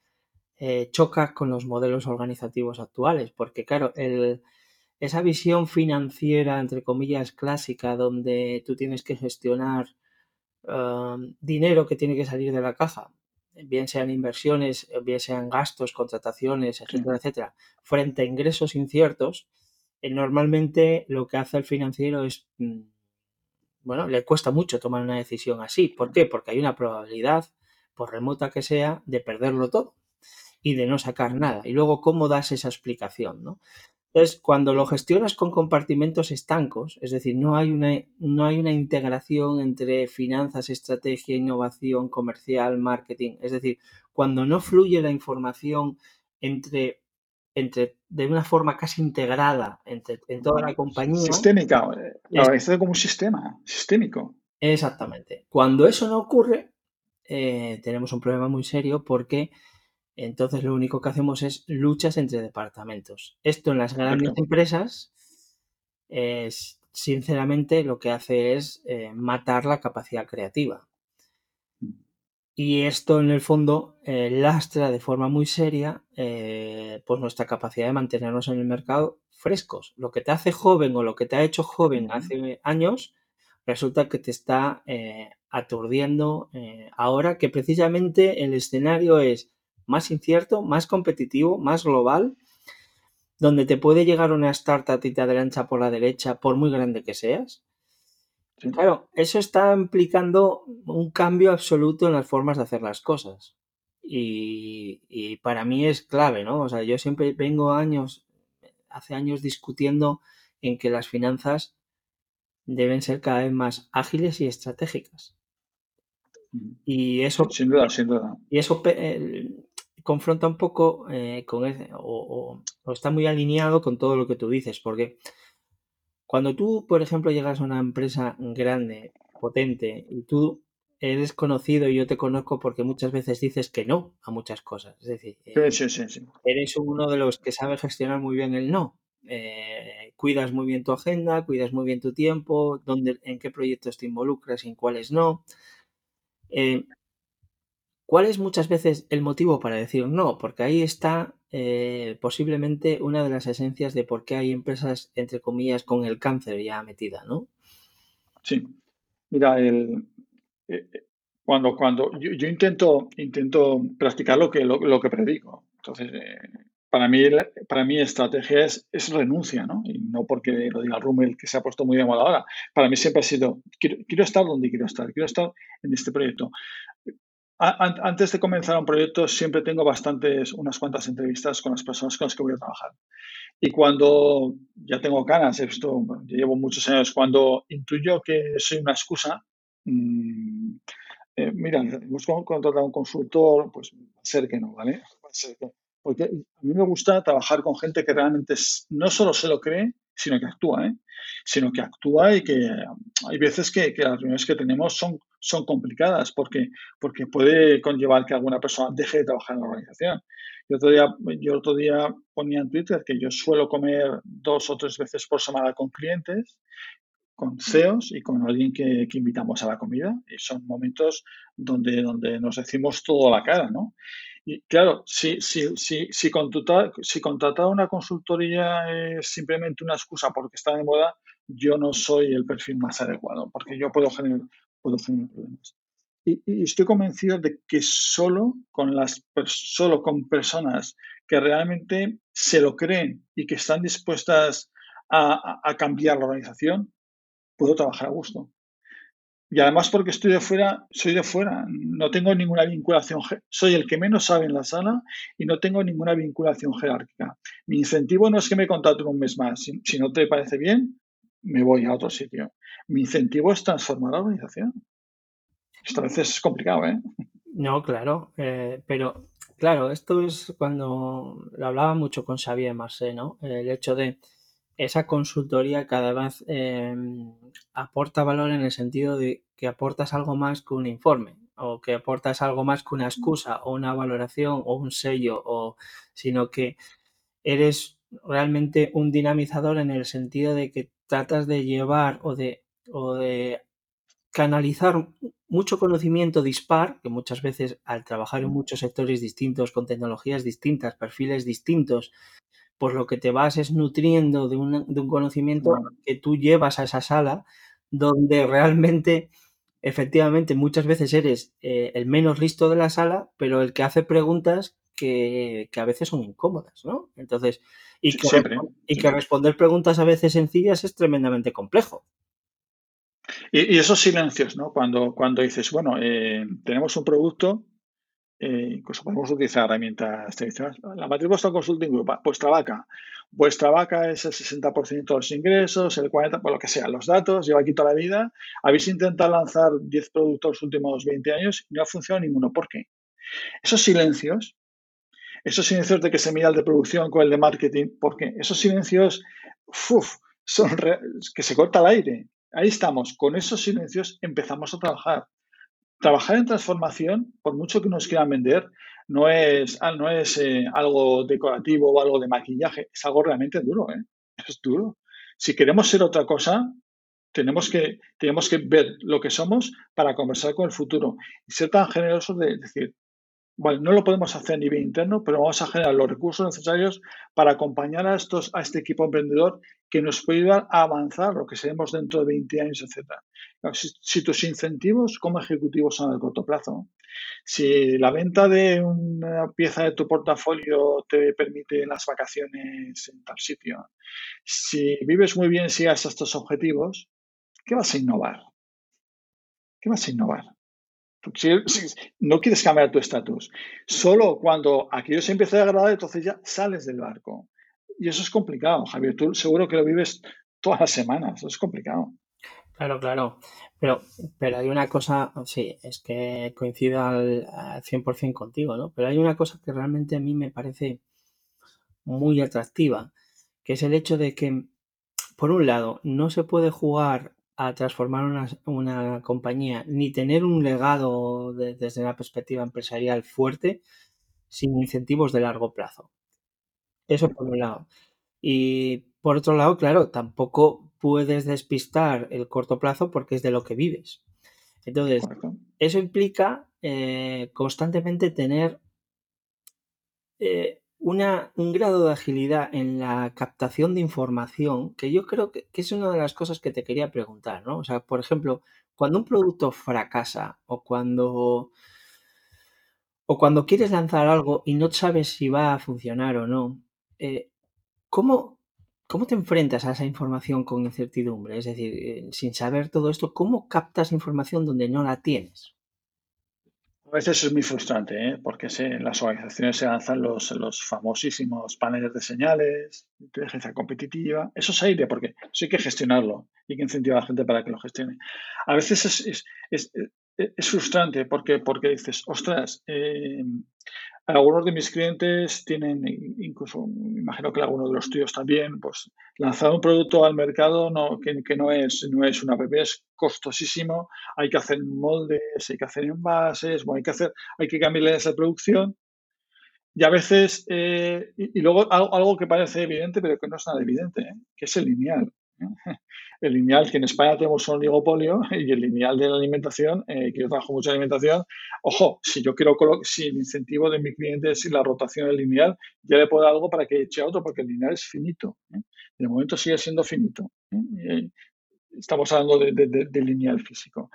eh, choca con los modelos organizativos actuales, porque claro, el, esa visión financiera, entre comillas, clásica, donde tú tienes que gestionar um, dinero que tiene que salir de la caja, bien sean inversiones, bien sean gastos, contrataciones, etcétera, etcétera, frente a ingresos inciertos, eh, normalmente lo que hace el financiero es, mm, bueno, le cuesta mucho tomar una decisión así. ¿Por qué? Porque hay una probabilidad, por remota que sea, de perderlo todo y de no sacar nada. Y luego, ¿cómo das esa explicación? ¿no? Entonces, cuando lo gestionas con compartimentos estancos, es decir, no hay una, no hay una integración entre finanzas, estrategia, innovación, comercial, marketing, es decir, cuando no fluye la información entre, entre de una forma casi integrada entre, en toda la compañía. Sistémica, es, como un sistema sistémico. Exactamente. Cuando eso no ocurre, eh, tenemos un problema muy serio porque entonces lo único que hacemos es luchas entre departamentos. Esto en las grandes empresas, es, sinceramente, lo que hace es eh, matar la capacidad creativa. Y esto en el fondo eh, lastra de forma muy seria eh, pues nuestra capacidad de mantenernos en el mercado frescos. Lo que te hace joven o lo que te ha hecho joven hace años, resulta que te está aturdiendo ahora que precisamente el escenario es más incierto, más competitivo, más global, donde te puede llegar una startup y te adelanta por la derecha, por muy grande que seas. Claro, eso está implicando un cambio absoluto en las formas de hacer las cosas. Y, para mí es clave, ¿no? O sea, yo siempre vengo años, hace años discutiendo en que las finanzas deben ser cada vez más ágiles y estratégicas. Y eso, sin duda, sin duda. Y eso confronta un poco eh, con o, está muy alineado con todo lo que tú dices, porque cuando tú, por ejemplo, llegas a una empresa grande, potente, y tú eres conocido y yo te conozco porque muchas veces dices que no a muchas cosas. Es decir, eh, eres uno de los que sabe gestionar muy bien el no. Eh, cuidas muy bien tu agenda, cuidas muy bien tu tiempo, dónde, en qué proyectos te involucras y en cuáles no. ¿Cuál es muchas veces el motivo para decir no? Porque ahí está eh, posiblemente una de las esencias de por qué hay empresas, entre comillas, con el cáncer ya metida, ¿no? Sí. Mira, el, eh, eh, cuando, cuando yo, intento, intento practicar lo que, lo, que predico. Entonces, para mí, para mí estrategia es, renuncia, ¿no? Y no porque lo diga Rummel, que se ha puesto muy de moda ahora. Para mí siempre ha sido, quiero estar donde quiero estar, quiero estar en este proyecto antes de comenzar un proyecto siempre tengo bastantes, unas cuantas entrevistas con las personas con las que voy a trabajar. Y cuando ya tengo ganas, esto llevo muchos años, cuando intuyo que soy una excusa, mmm, eh, mira, hemos contratado a un consultor, pues va a ser que no, ¿vale? porque a mí me gusta trabajar con gente que realmente no solo se lo cree, sino que actúa, ¿eh? Sino que actúa y que hay veces que, que las reuniones que tenemos son son complicadas porque, porque puede conllevar que alguna persona deje de trabajar en la organización. Yo otro, día, yo otro día ponía en Twitter que yo suelo comer dos o tres veces por semana con clientes con CEOs y con alguien que, que, invitamos a la comida. Y son momentos donde, donde nos decimos todo a la cara, ¿no? Y claro, si, si, si, si, contratar, si contratar una consultoría es simplemente una excusa porque está de moda, yo no soy el perfil más adecuado, porque yo puedo generar, puedo generar problemas. Y, y, estoy convencido de que solo con, las, solo con personas que realmente se lo creen y que están dispuestas a, a cambiar la organización, puedo trabajar a gusto. Y además porque estoy de fuera, soy de fuera, no tengo ninguna vinculación, soy el que menos sabe en la sala y no tengo ninguna vinculación jerárquica. Mi incentivo no es que me contraten un mes más, si, no te parece bien, me voy a otro sitio. Mi incentivo es transformar la organización. Esto a veces es complicado, ¿eh? No, claro, eh, pero claro, esto es cuando lo hablaba mucho con Xavier Marcé, ¿no? El hecho de esa consultoría cada vez em, aporta valor en el sentido de que aportas algo más que un informe o que aportas algo más que una excusa o una valoración o un sello o sino que eres realmente un dinamizador en el sentido de que tratas de llevar o de o de canalizar mucho conocimiento dispar, que muchas veces al trabajar en muchos sectores distintos, con tecnologías distintas, perfiles distintos, por lo que te vas es nutriendo de, un conocimiento que tú llevas a esa sala, donde realmente, efectivamente, muchas veces eres eh, el menos listo de la sala, pero el que hace preguntas que, a veces son incómodas, ¿no? Entonces, y, que, y que responder preguntas a veces sencillas es tremendamente complejo. Y, esos silencios, ¿no? Cuando, cuando dices, bueno, eh, tenemos un producto eh, incluso podemos utilizar herramientas tradicionales. La matriz vuestra consulting group, vuestra vaca. Vuestra vaca es el 60% de los ingresos, el 40%, por lo que sea, los datos, lleva aquí toda la vida. Habéis intentado lanzar 10 productos los últimos 20 años y no ha funcionado ninguno. ¿Por qué? Esos silencios, esos silencios de que se mira el de producción con el de marketing, ¿por qué? Esos silencios, uf, son que se corta el aire. Ahí estamos, con esos silencios empezamos a trabajar trabajar en transformación, por mucho que nos quieran vender, no es, ah, no es eh, algo decorativo o algo de maquillaje, es algo realmente duro, ¿eh? es duro. Si queremos ser otra cosa, tenemos que, tenemos que ver lo que somos para conversar con el futuro y ser tan generosos de decir, bueno, no lo podemos hacer a nivel interno, pero vamos a generar los recursos necesarios para acompañar a, estos, a este equipo emprendedor que nos puede ayudar a avanzar lo que seremos dentro de 20 años, etc. Si, tus incentivos como ejecutivo son a corto plazo, si la venta de una pieza de tu portafolio te permite las vacaciones en tal sitio, si vives muy bien si haces estos objetivos, ¿qué vas a innovar? ¿Qué vas a innovar? No quieres cambiar tu estatus. Solo cuando aquello se empieza a agradar, entonces ya sales del barco. Y eso es complicado, Javier. Tú seguro que lo vives todas las semanas. Eso es complicado. Claro, claro. Pero, pero hay una cosa, sí, es que coincido al, al 100% contigo, ¿no? Pero hay una cosa que realmente a mí me parece muy atractiva, que es el hecho de que, por un lado, no se puede jugar a transformar una, compañía ni tener un legado desde una perspectiva empresarial fuerte sin incentivos de largo plazo. Eso por un lado. Y por otro lado, claro, tampoco puedes despistar el corto plazo porque es de lo que vives. Entonces, eso implica eh, constantemente tener eh, un grado de agilidad en la captación de información que yo creo que, es una de las cosas que te quería preguntar, ¿no? O sea, por ejemplo, cuando un producto fracasa o cuando o cuando quieres lanzar algo y no sabes si va a funcionar o no, eh, ¿cómo, ¿cómo, te enfrentas a esa información con incertidumbre? Es decir, eh, sin saber todo esto, ¿cómo captas información donde no la tienes? A veces es muy frustrante, ¿eh? porque en las organizaciones se lanzan los, los famosísimos paneles de señales, inteligencia competitiva. Eso es aire, porque eso hay que gestionarlo y hay que incentivar a la gente para que lo gestione. A veces es, es frustrante porque, porque dices, ostras, eh, algunos de mis clientes tienen, incluso me imagino que algunos de los tuyos también, pues lanzar un producto al mercado no, que, no, es, no es una bebé, es costosísimo, hay que hacer moldes, hay que hacer envases, bueno, hay que hacer, hay que cambiarle esa producción. Y a veces, eh, y, luego algo, que parece evidente, pero que no es nada evidente, ¿eh? que es el lineal. El lineal, que en España tenemos un oligopolio, y el lineal de la alimentación, eh, que yo trabajo mucho en alimentación, ojo, si yo quiero, si el incentivo de mi cliente es la rotación del lineal, ya le puedo dar algo para que eche otro, porque el lineal es finito. ¿eh? De momento sigue siendo finito. ¿eh? Estamos hablando de, lineal físico.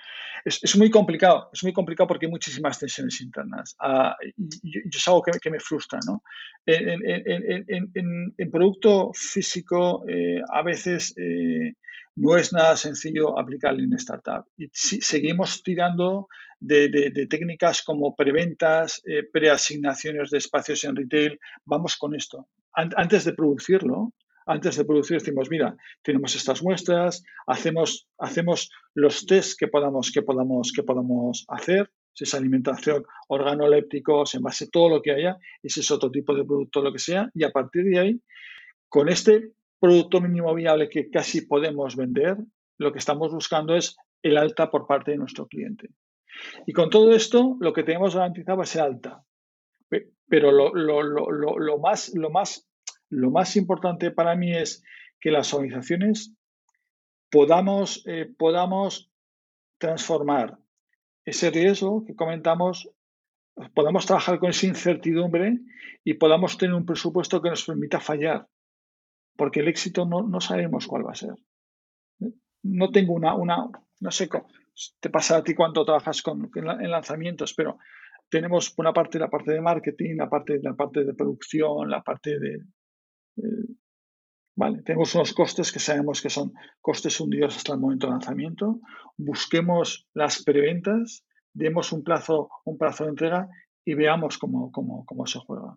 Es, muy complicado, es muy complicado porque hay muchísimas tensiones internas. Ah, y, es algo que, me frustra. ¿no? En, producto físico, eh, a veces eh, no es nada sencillo aplicarlo en startup. Y si, seguimos tirando de, técnicas como preventas, eh, preasignaciones de espacios en retail. Vamos con esto. antes de producirlo, antes de producir decimos, mira, tenemos estas muestras, hacemos, hacemos los tests que podamos, que podamos, que podamos hacer, si es alimentación, organolépticos, en base a todo lo que haya, y si es otro tipo de producto, lo que sea, y a partir de ahí, con este producto mínimo viable que casi podemos vender, lo que estamos buscando es el alta por parte de nuestro cliente. Y con todo esto, lo que tenemos garantizado es el alta. Pero lo, lo, lo, lo más, lo más lo más importante para mí es que las organizaciones podamos, eh, podamos transformar ese riesgo que comentamos, podamos trabajar con esa incertidumbre y podamos tener un presupuesto que nos permita fallar, porque el éxito no, sabemos cuál va a ser. No tengo una, una no sé, te pasa a ti cuando trabajas con, en lanzamientos, pero tenemos una parte, la parte de marketing, la parte, la parte de producción, la parte de, eh, vale, tenemos unos costes que sabemos que son costes hundidos hasta el momento de lanzamiento. Busquemos las preventas, demos un plazo, un plazo de entrega y veamos cómo, cómo, cómo se juega.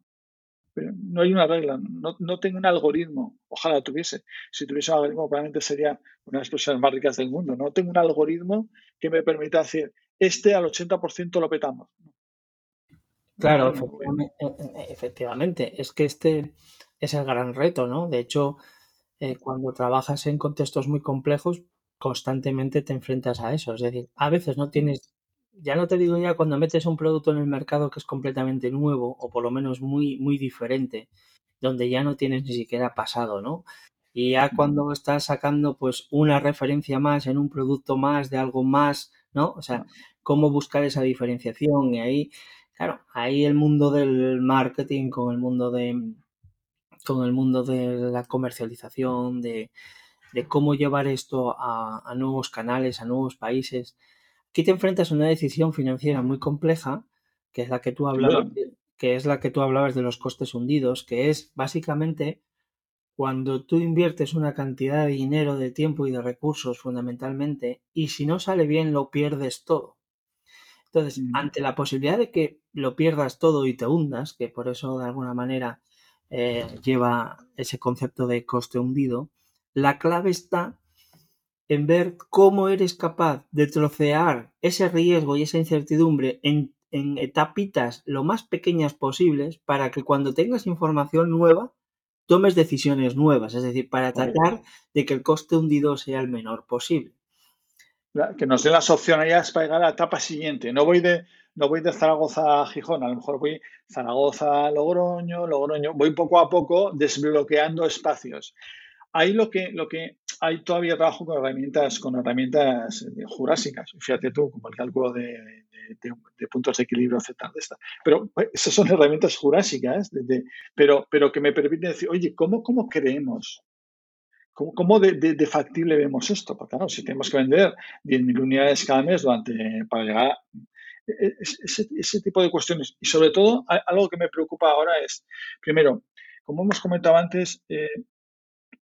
Pero no hay una regla, no, no, tengo un algoritmo. Ojalá tuviese. Si tuviese un algoritmo, probablemente sería una de las personas más ricas del mundo. No tengo un algoritmo que me permita decir, este al 80% lo petamos. Claro, efectivamente, Es que este, es el gran reto, ¿no? De hecho, eh, cuando trabajas en contextos muy complejos, constantemente te enfrentas a eso. Es decir, a veces no tienes, ya no te digo ya cuando metes un producto en el mercado que es completamente nuevo o por lo menos muy, muy diferente, donde ya no tienes ni siquiera pasado, ¿no? Y ya cuando estás sacando pues una referencia más en un producto más de algo más, ¿no? O sea, cómo buscar esa diferenciación y ahí, claro, ahí el mundo del marketing con el mundo de, con el mundo de la comercialización, de, cómo llevar esto a, nuevos canales, a nuevos países. Aquí te enfrentas a una decisión financiera muy compleja, que es la que tú hablabas, que es la que tú hablabas de los costes hundidos, que es básicamente cuando tú inviertes una cantidad de dinero, de tiempo y de recursos fundamentalmente, y si no sale bien lo pierdes todo. Entonces, ante la posibilidad de que lo pierdas todo y te hundas, que por eso de alguna manera eh, lleva ese concepto de coste hundido, la clave está en ver cómo eres capaz de trocear ese riesgo y esa incertidumbre en, etapitas lo más pequeñas posibles para que cuando tengas información nueva tomes decisiones nuevas, es decir, para tratar de que el coste hundido sea el menor posible. Que nos dé las opciones para llegar a la etapa siguiente. No voy de, no voy de Zaragoza a Gijón, a lo mejor voy Zaragoza a Logroño, Logroño, voy poco a poco desbloqueando espacios. Ahí lo que, lo que hay todavía trabajo con herramientas, con herramientas eh, jurásicas. Fíjate tú, como el cálculo de, puntos de equilibrio, etc. Pero pues, esas son herramientas jurásicas, pero, pero que me permiten decir, oye, ¿cómo, cómo creemos? ¿Cómo, cómo de, factible vemos esto? Porque claro, si tenemos que vender 10.000 unidades cada mes durante, para llegar e-, ese, tipo de cuestiones. Y sobre todo, algo que me preocupa ahora es, primero, como hemos comentado antes, eh,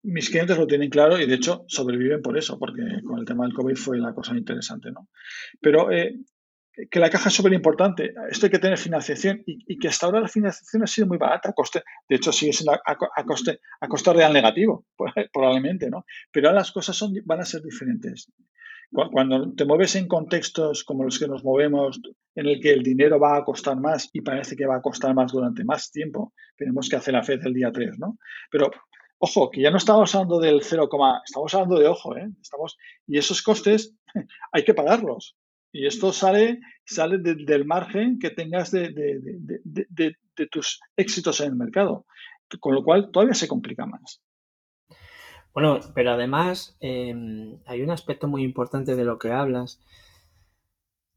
mis clientes lo tienen claro y de hecho sobreviven por eso, porque con el tema del COVID fue la cosa interesante, ¿no? Pero eh, que la caja es súper importante, esto hay que tener financiación y, que hasta ahora la financiación ha sido muy barata, a coste, de hecho sigue siendo a, coste, a real negativo, probablemente, ¿no? Pero ahora las cosas son, van a ser diferentes Cuando te mueves en contextos como los que nos movemos, en el que el dinero va a costar más y parece que va a costar más durante más tiempo, tenemos que hacer la FED el día 3, ¿no? Pero ojo, que ya no estamos hablando del 0, estamos hablando de ojo, ¿eh? Estamos, y esos costes hay que pagarlos. Y esto sale, sale del margen que tengas de, de, tus éxitos en el mercado. Con lo cual todavía se complica más. Bueno, pero además em, hay un aspecto muy importante de lo que hablas,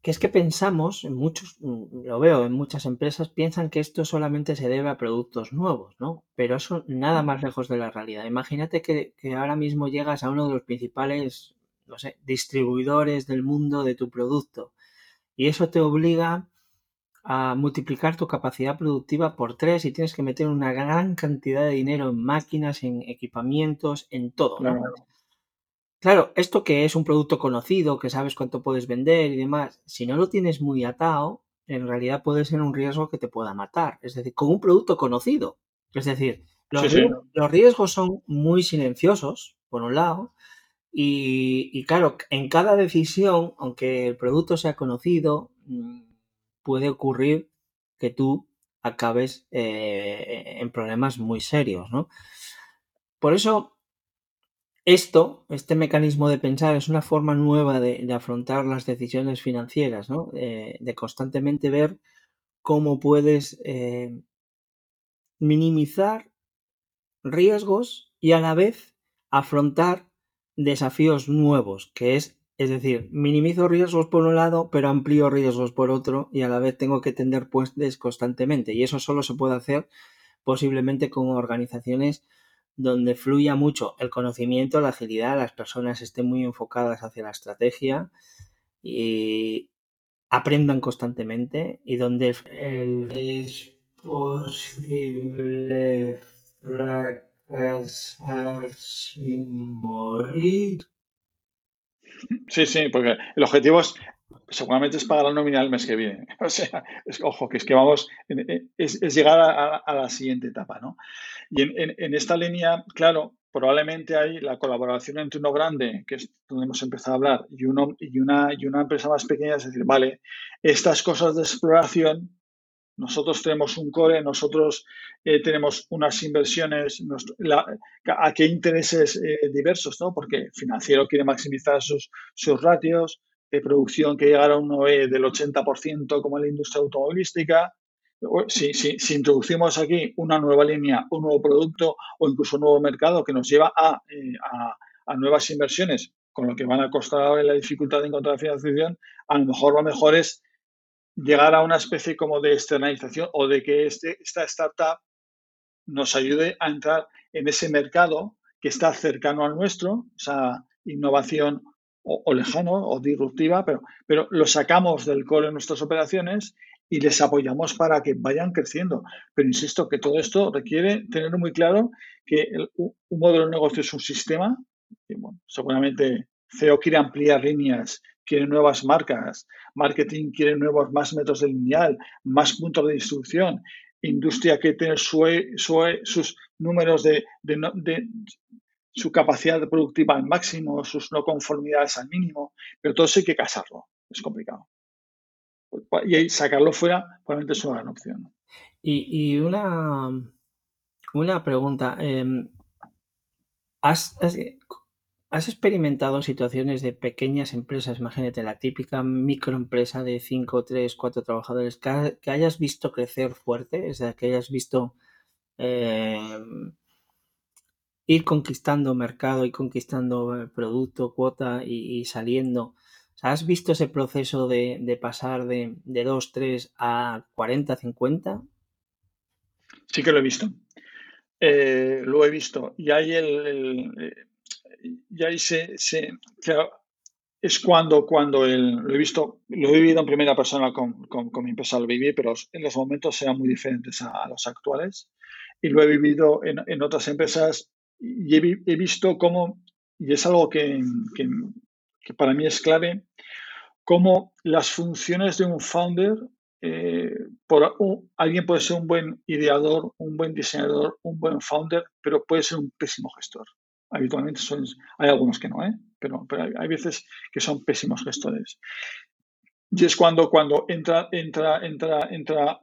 que es que pensamos, en muchos, lo veo en muchas empresas, piensan que esto solamente se debe a productos nuevos, ¿no? Pero eso nada más lejos de la realidad. Imagínate que, que ahora mismo llegas a uno de los principales, no sé, distribuidores del mundo de tu producto y eso te obliga a multiplicar tu capacidad productiva por tres y tienes que meter una gran cantidad de dinero en máquinas, en equipamientos, en todo. Claro, esto que es un producto conocido, que sabes cuánto puedes vender y demás, si no lo tienes muy atado, en realidad puede ser un riesgo que te pueda matar. Es decir, con un producto conocido. Es decir, los, riesgos, son muy silenciosos, por un lado, y, y, claro, en cada decisión, aunque el producto sea conocido, mm, puede ocurrir que tú acabes eh, en problemas muy serios, ¿no? Por eso, esto, este mecanismo de pensar es una forma nueva de, afrontar las decisiones financieras, ¿no? Eh, de constantemente ver cómo puedes eh, minimizar riesgos y a la vez afrontar desafíos nuevos, que es es decir, minimizo riesgos por un lado, pero amplío riesgos por otro y a la vez tengo que tender puentes constantemente. Y eso solo se puede hacer posiblemente con organizaciones donde fluya mucho el conocimiento, la agilidad, las personas estén muy enfocadas hacia la estrategia y aprendan constantemente y donde es posible fracasar sin morir Sí, sí, porque el objetivo es, seguramente es pagar la nómina el mes que viene. O sea, ojo, que es que vamos, es, llegar a, la siguiente etapa, ¿no? Y en, esta línea, claro, probablemente hay la colaboración entre uno grande, que es donde hemos empezado a hablar, y, uno, y, una, y una empresa más pequeña, es decir, vale, estas cosas de exploración nosotros tenemos un core, nosotros eh, tenemos unas inversiones, a qué intereses eh, diversos, ¿no? Porque financiero quiere maximizar sus, sus ratios, de producción que llegara a un OE del 80% como la industria automovilística. Si, si, introducimos aquí una nueva línea, un nuevo producto o incluso un nuevo mercado que nos lleva a, eh, a, a nuevas inversiones, con lo que van a costar la dificultad de encontrar financiación, a lo mejor lo mejor es llegar a una especie como de externalización o de que este, esta startup nos ayude a entrar en ese mercado que está cercano al nuestro, esa innovación o, lejano o disruptiva, pero, pero lo sacamos del core en nuestras operaciones y les apoyamos para que vayan creciendo. Pero insisto que todo esto requiere tener muy claro que un modelo de negocio es un sistema, bueno, seguramente CEO quiere ampliar líneas quiere nuevas marcas, marketing quiere nuevos más métodos de lineal, más puntos de distribución, industria que tiene sus números de, su capacidad productiva al máximo, sus no conformidades al mínimo, pero todo eso hay que casarlo, es complicado. Y sacarlo fuera probablemente es una gran opción. Y, una, una pregunta. Em, ¿has, ¿Has experimentado situaciones de pequeñas empresas, imagínate la típica microempresa de 5, 3, 4 trabajadores, que, hayas visto crecer fuerte, es decir, que hayas visto em, ir conquistando mercado y conquistando eh, producto, cuota y, saliendo? ¿Has visto ese proceso de, pasar de, de 2, 3 a 40, 50? Sí que lo he visto. Eh, lo he visto. Y hay el y ahí se, es cuando, cuando lo he visto, lo he vivido en primera persona con, con, mi empresa, lo viví, pero en los momentos eran muy diferentes a, los actuales. Y lo he vivido en, en otras empresas y he, visto cómo, y es algo que, que, para mí es clave, cómo las funciones de un founder, eh, por alguien puede ser un buen ideador, un buen diseñador, un buen founder, pero puede ser un pésimo gestor habitualmente son, hay algunos que no, ¿eh? pero, pero hay, veces que son pésimos gestores. Y es cuando, cuando entra, entra, entra, entra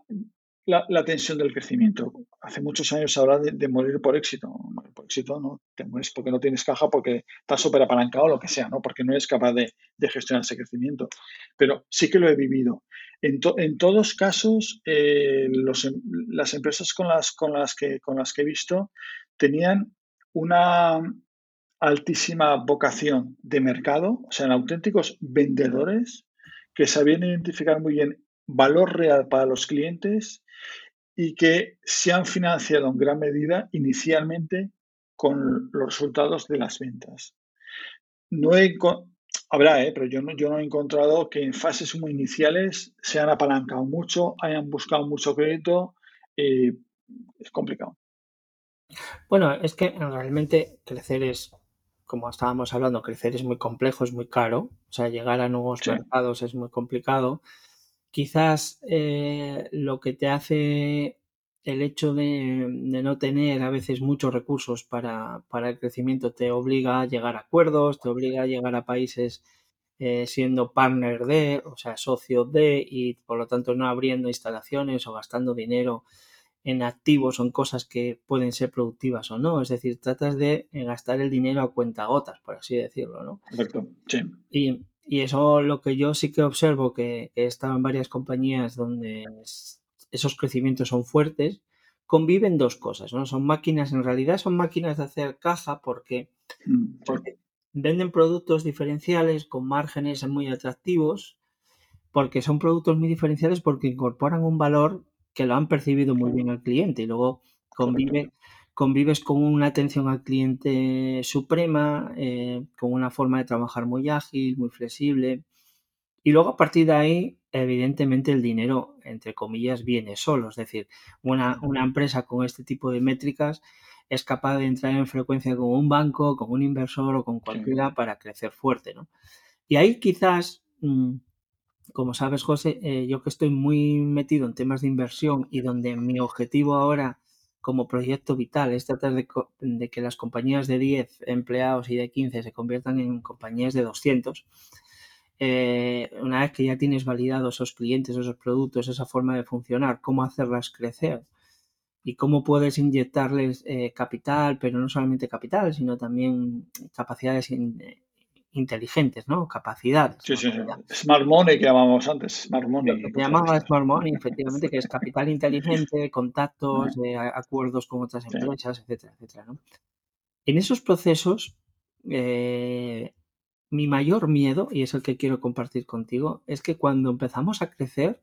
la, tensión del crecimiento. Hace muchos años se habla de, morir por éxito. Por éxito no te mueres porque no tienes caja, porque estás súper apalancado o lo que sea, ¿no? porque no eres capaz de, gestionar ese crecimiento. Pero sí que lo he vivido. En, en todos casos, eh, em, las empresas con las, con, las que, con las que he visto tenían una altísima vocación de mercado, o sea, auténticos vendedores que sabían identificar muy bien valor real para los clientes y que se han financiado en gran medida inicialmente con los resultados de las ventas. No he, habrá, ¿eh? pero yo no, yo no he encontrado que en fases muy iniciales se han apalancado mucho, hayan buscado mucho crédito. Eh, es complicado. Bueno, es que realmente crecer es, como estábamos hablando, crecer es muy complejo, es muy caro. O sea, llegar a nuevos mercados es muy complicado quizás eh, lo que te hace el hecho de, no tener a veces muchos recursos para, el crecimiento te obliga a llegar a acuerdos, te obliga a llegar a países eh, siendo partner de, o sea, socio de, y por lo tanto no abriendo instalaciones o gastando dinero en activos o en cosas que pueden ser productivas o no. Es decir, tratas de gastar el dinero a cuenta gotas, por así decirlo, ¿no? Correcto, sí. Y, y eso lo que yo sí que observo, que he estado en varias compañías donde esos crecimientos son fuertes, conviven dos cosas, ¿no? Son máquinas, en realidad son máquinas de hacer caja porque, mm, porque venden productos diferenciales con márgenes muy atractivos, porque son productos muy diferenciales porque incorporan un valor que lo han percibido muy bien al cliente y luego convive, convives con una atención al cliente suprema, eh, con una forma de trabajar muy ágil, muy flexible. Y luego a partir de ahí, evidentemente el dinero, entre comillas, viene solo. Es decir, una, empresa con este tipo de métricas es capaz de entrar en frecuencia con un banco, con un inversor o con cualquiera para crecer fuerte. Y ahí quizás, mm, como sabes, José, eh, yo que estoy muy metido en temas de inversión y donde mi objetivo ahora como proyecto vital, es tratar de, que las compañías de 10 empleados y de 15 se conviertan en compañías de 200. Eh, una vez que ya tienes validados esos clientes, esos productos, esa forma de funcionar, cómo hacerlas crecer y cómo puedes inyectarles eh, capital, pero no solamente capital, sino también capacidades inteligentes, ¿no? Capacidades. Sí, sí, Smart Money que llamábamos antes, Smart Money. Lo que llamaba Smart Money, efectivamente, que es capital inteligente, contactos, eh, acuerdos con otras empresas, etcétera, etcétera, ¿no? En esos procesos, eh, mi mayor miedo, y es el que quiero compartir contigo, es que cuando empezamos a crecer,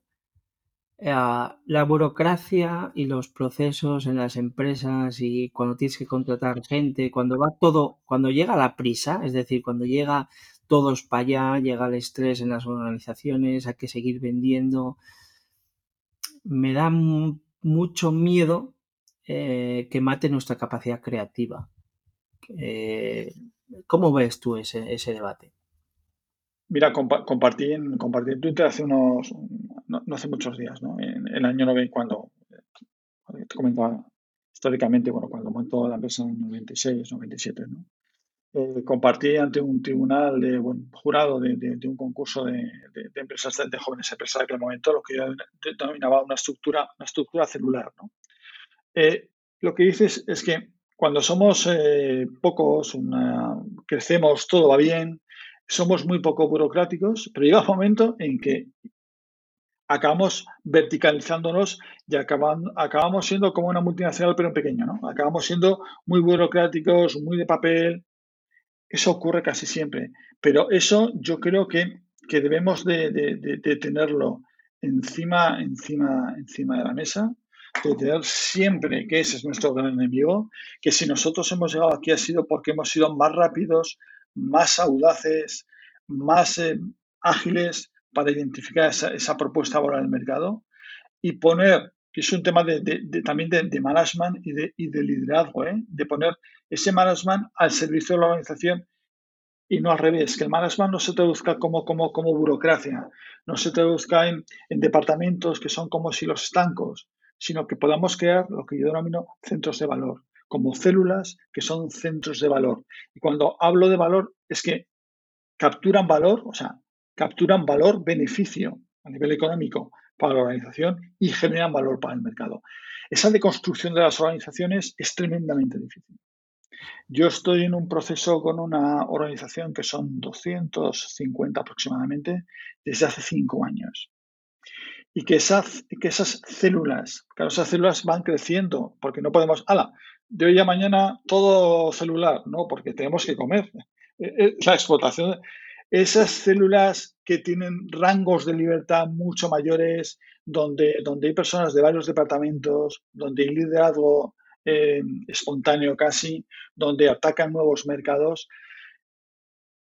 la burocracia y los procesos en las empresas y cuando tienes que contratar gente, cuando va todo, cuando llega la prisa, es decir, cuando llega todos para allá, llega el estrés en las organizaciones, hay que seguir vendiendo, me da mucho miedo eh, que mate nuestra capacidad creativa. Eh, ¿Cómo ves tú ese, ese debate? Mira, compartí, en, compartí en Twitter hace unos, no, hace muchos días, ¿no? En, el año 90, cuando, te comentaba históricamente, bueno, cuando montó la empresa en 96, 97, ¿no? Eh, compartí ante un tribunal de bueno, jurado de, de, un concurso de, de, empresas de, jóvenes empresas de aquel momento lo que yo denominaba una estructura, una estructura celular. ¿no? Eh, lo que dices es que cuando somos eh, pocos, una, crecemos, todo va bien, somos muy poco burocráticos, pero llega un momento en que acabamos verticalizándonos y acabamos siendo como una multinacional pero en pequeño, ¿no? Acabamos siendo muy burocráticos, muy de papel. Eso ocurre casi siempre. Pero eso yo creo que, debemos de, tenerlo encima, encima, encima de la mesa, de tener siempre que ese es nuestro gran enemigo, que si nosotros hemos llegado aquí ha sido porque hemos sido más rápidos, más audaces, más eh, ágiles para identificar esa, propuesta ahora en el mercado y poner, que es un tema de, también de, management y de, y de liderazgo, ¿eh? de poner ese management al servicio de la organización y no al revés, que el management no se traduzca como, como, como burocracia, no se traduzca en, en departamentos que son como si los estancos, sino que podamos crear lo que yo denomino centros de valor, como células que son centros de valor. Y cuando hablo de valor es que capturan valor, o sea, capturan valor, beneficio a nivel económico para la organización y generan valor para el mercado. Esa deconstrucción de las organizaciones es tremendamente difícil. Yo estoy en un proceso con una organización que son 250 aproximadamente desde hace cinco años. Y que esas, que esas células, claro, esas células van creciendo, porque no podemos, ala, de hoy a mañana todo celular, no, porque tenemos que comer. Eh, eh, la explotación, esas células que tienen rangos de libertad mucho mayores, donde, donde hay personas de varios departamentos, donde hay liderazgo eh, espontáneo casi, donde atacan nuevos mercados,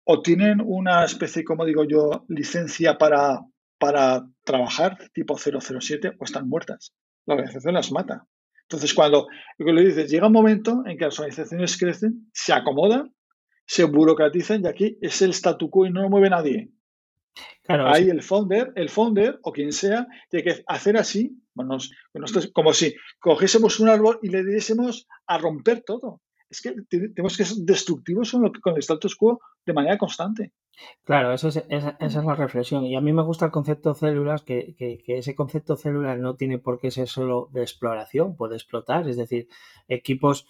o tienen una especie, como digo yo, licencia para, para trabajar tipo 007 o están muertas. La organización las mata. Entonces, cuando lo le dices, llega un momento en que las organizaciones crecen, se acomodan, se burocratizan y aquí es el statu quo y no lo mueve nadie. Claro, Ahí el founder, el founder o quien sea, tiene que hacer así, bueno, como si cogiésemos un árbol y le diésemos a romper todo. Es que tenemos que ser destructivos con el status quo de manera constante. Claro, eso es, esa, es la reflexión. Y a mí me gusta el concepto células, que, que, que, ese concepto células no tiene por qué ser solo de exploración, puede explotar. Es decir, equipos,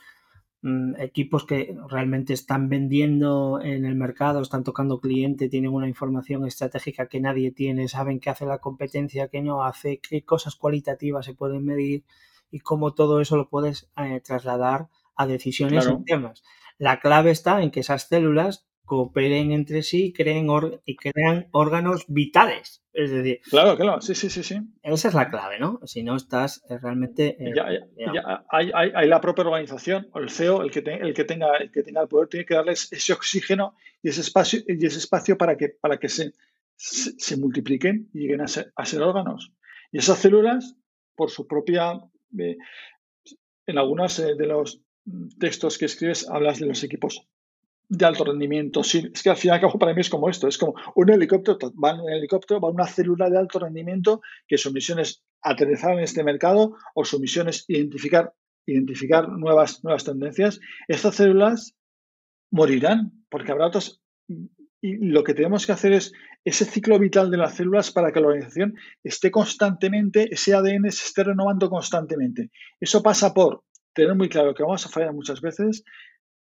mm, equipos que realmente están vendiendo en el mercado, están tocando cliente, tienen una información estratégica que nadie tiene, saben qué hace la competencia, qué no hace, qué cosas cualitativas se pueden medir y cómo todo eso lo puedes eh, trasladar a decisiones en temas. La clave está en que esas células cooperen entre sí creen y crean órganos vitales. Es decir, claro, claro, sí, sí, sí, sí. Esa es la clave, ¿no? Si no estás eh, realmente. Eh, ya, hay, hay, la propia organización, el CEO, el que, el, que tenga, el que tenga el poder, tiene que darles ese oxígeno y ese espacio, y ese espacio para que, para que se, se, multipliquen y lleguen a ser, a ser, órganos. Y esas células, por su propia. Eh, en algunos de los textos que escribes, hablas de los equipos de alto rendimiento. Sí, es que al final y cabo para mí es como esto, es como un helicóptero, va en un helicóptero, va una célula de alto rendimiento que su misión es aterrizar en este mercado o su misión es identificar, identificar nuevas, nuevas tendencias. Estas células morirán porque habrá otras... Y lo que tenemos que hacer es ese ciclo vital de las células para que la organización esté constantemente, ese ADN se esté renovando constantemente. Eso pasa por tener muy claro que vamos a fallar muchas veces,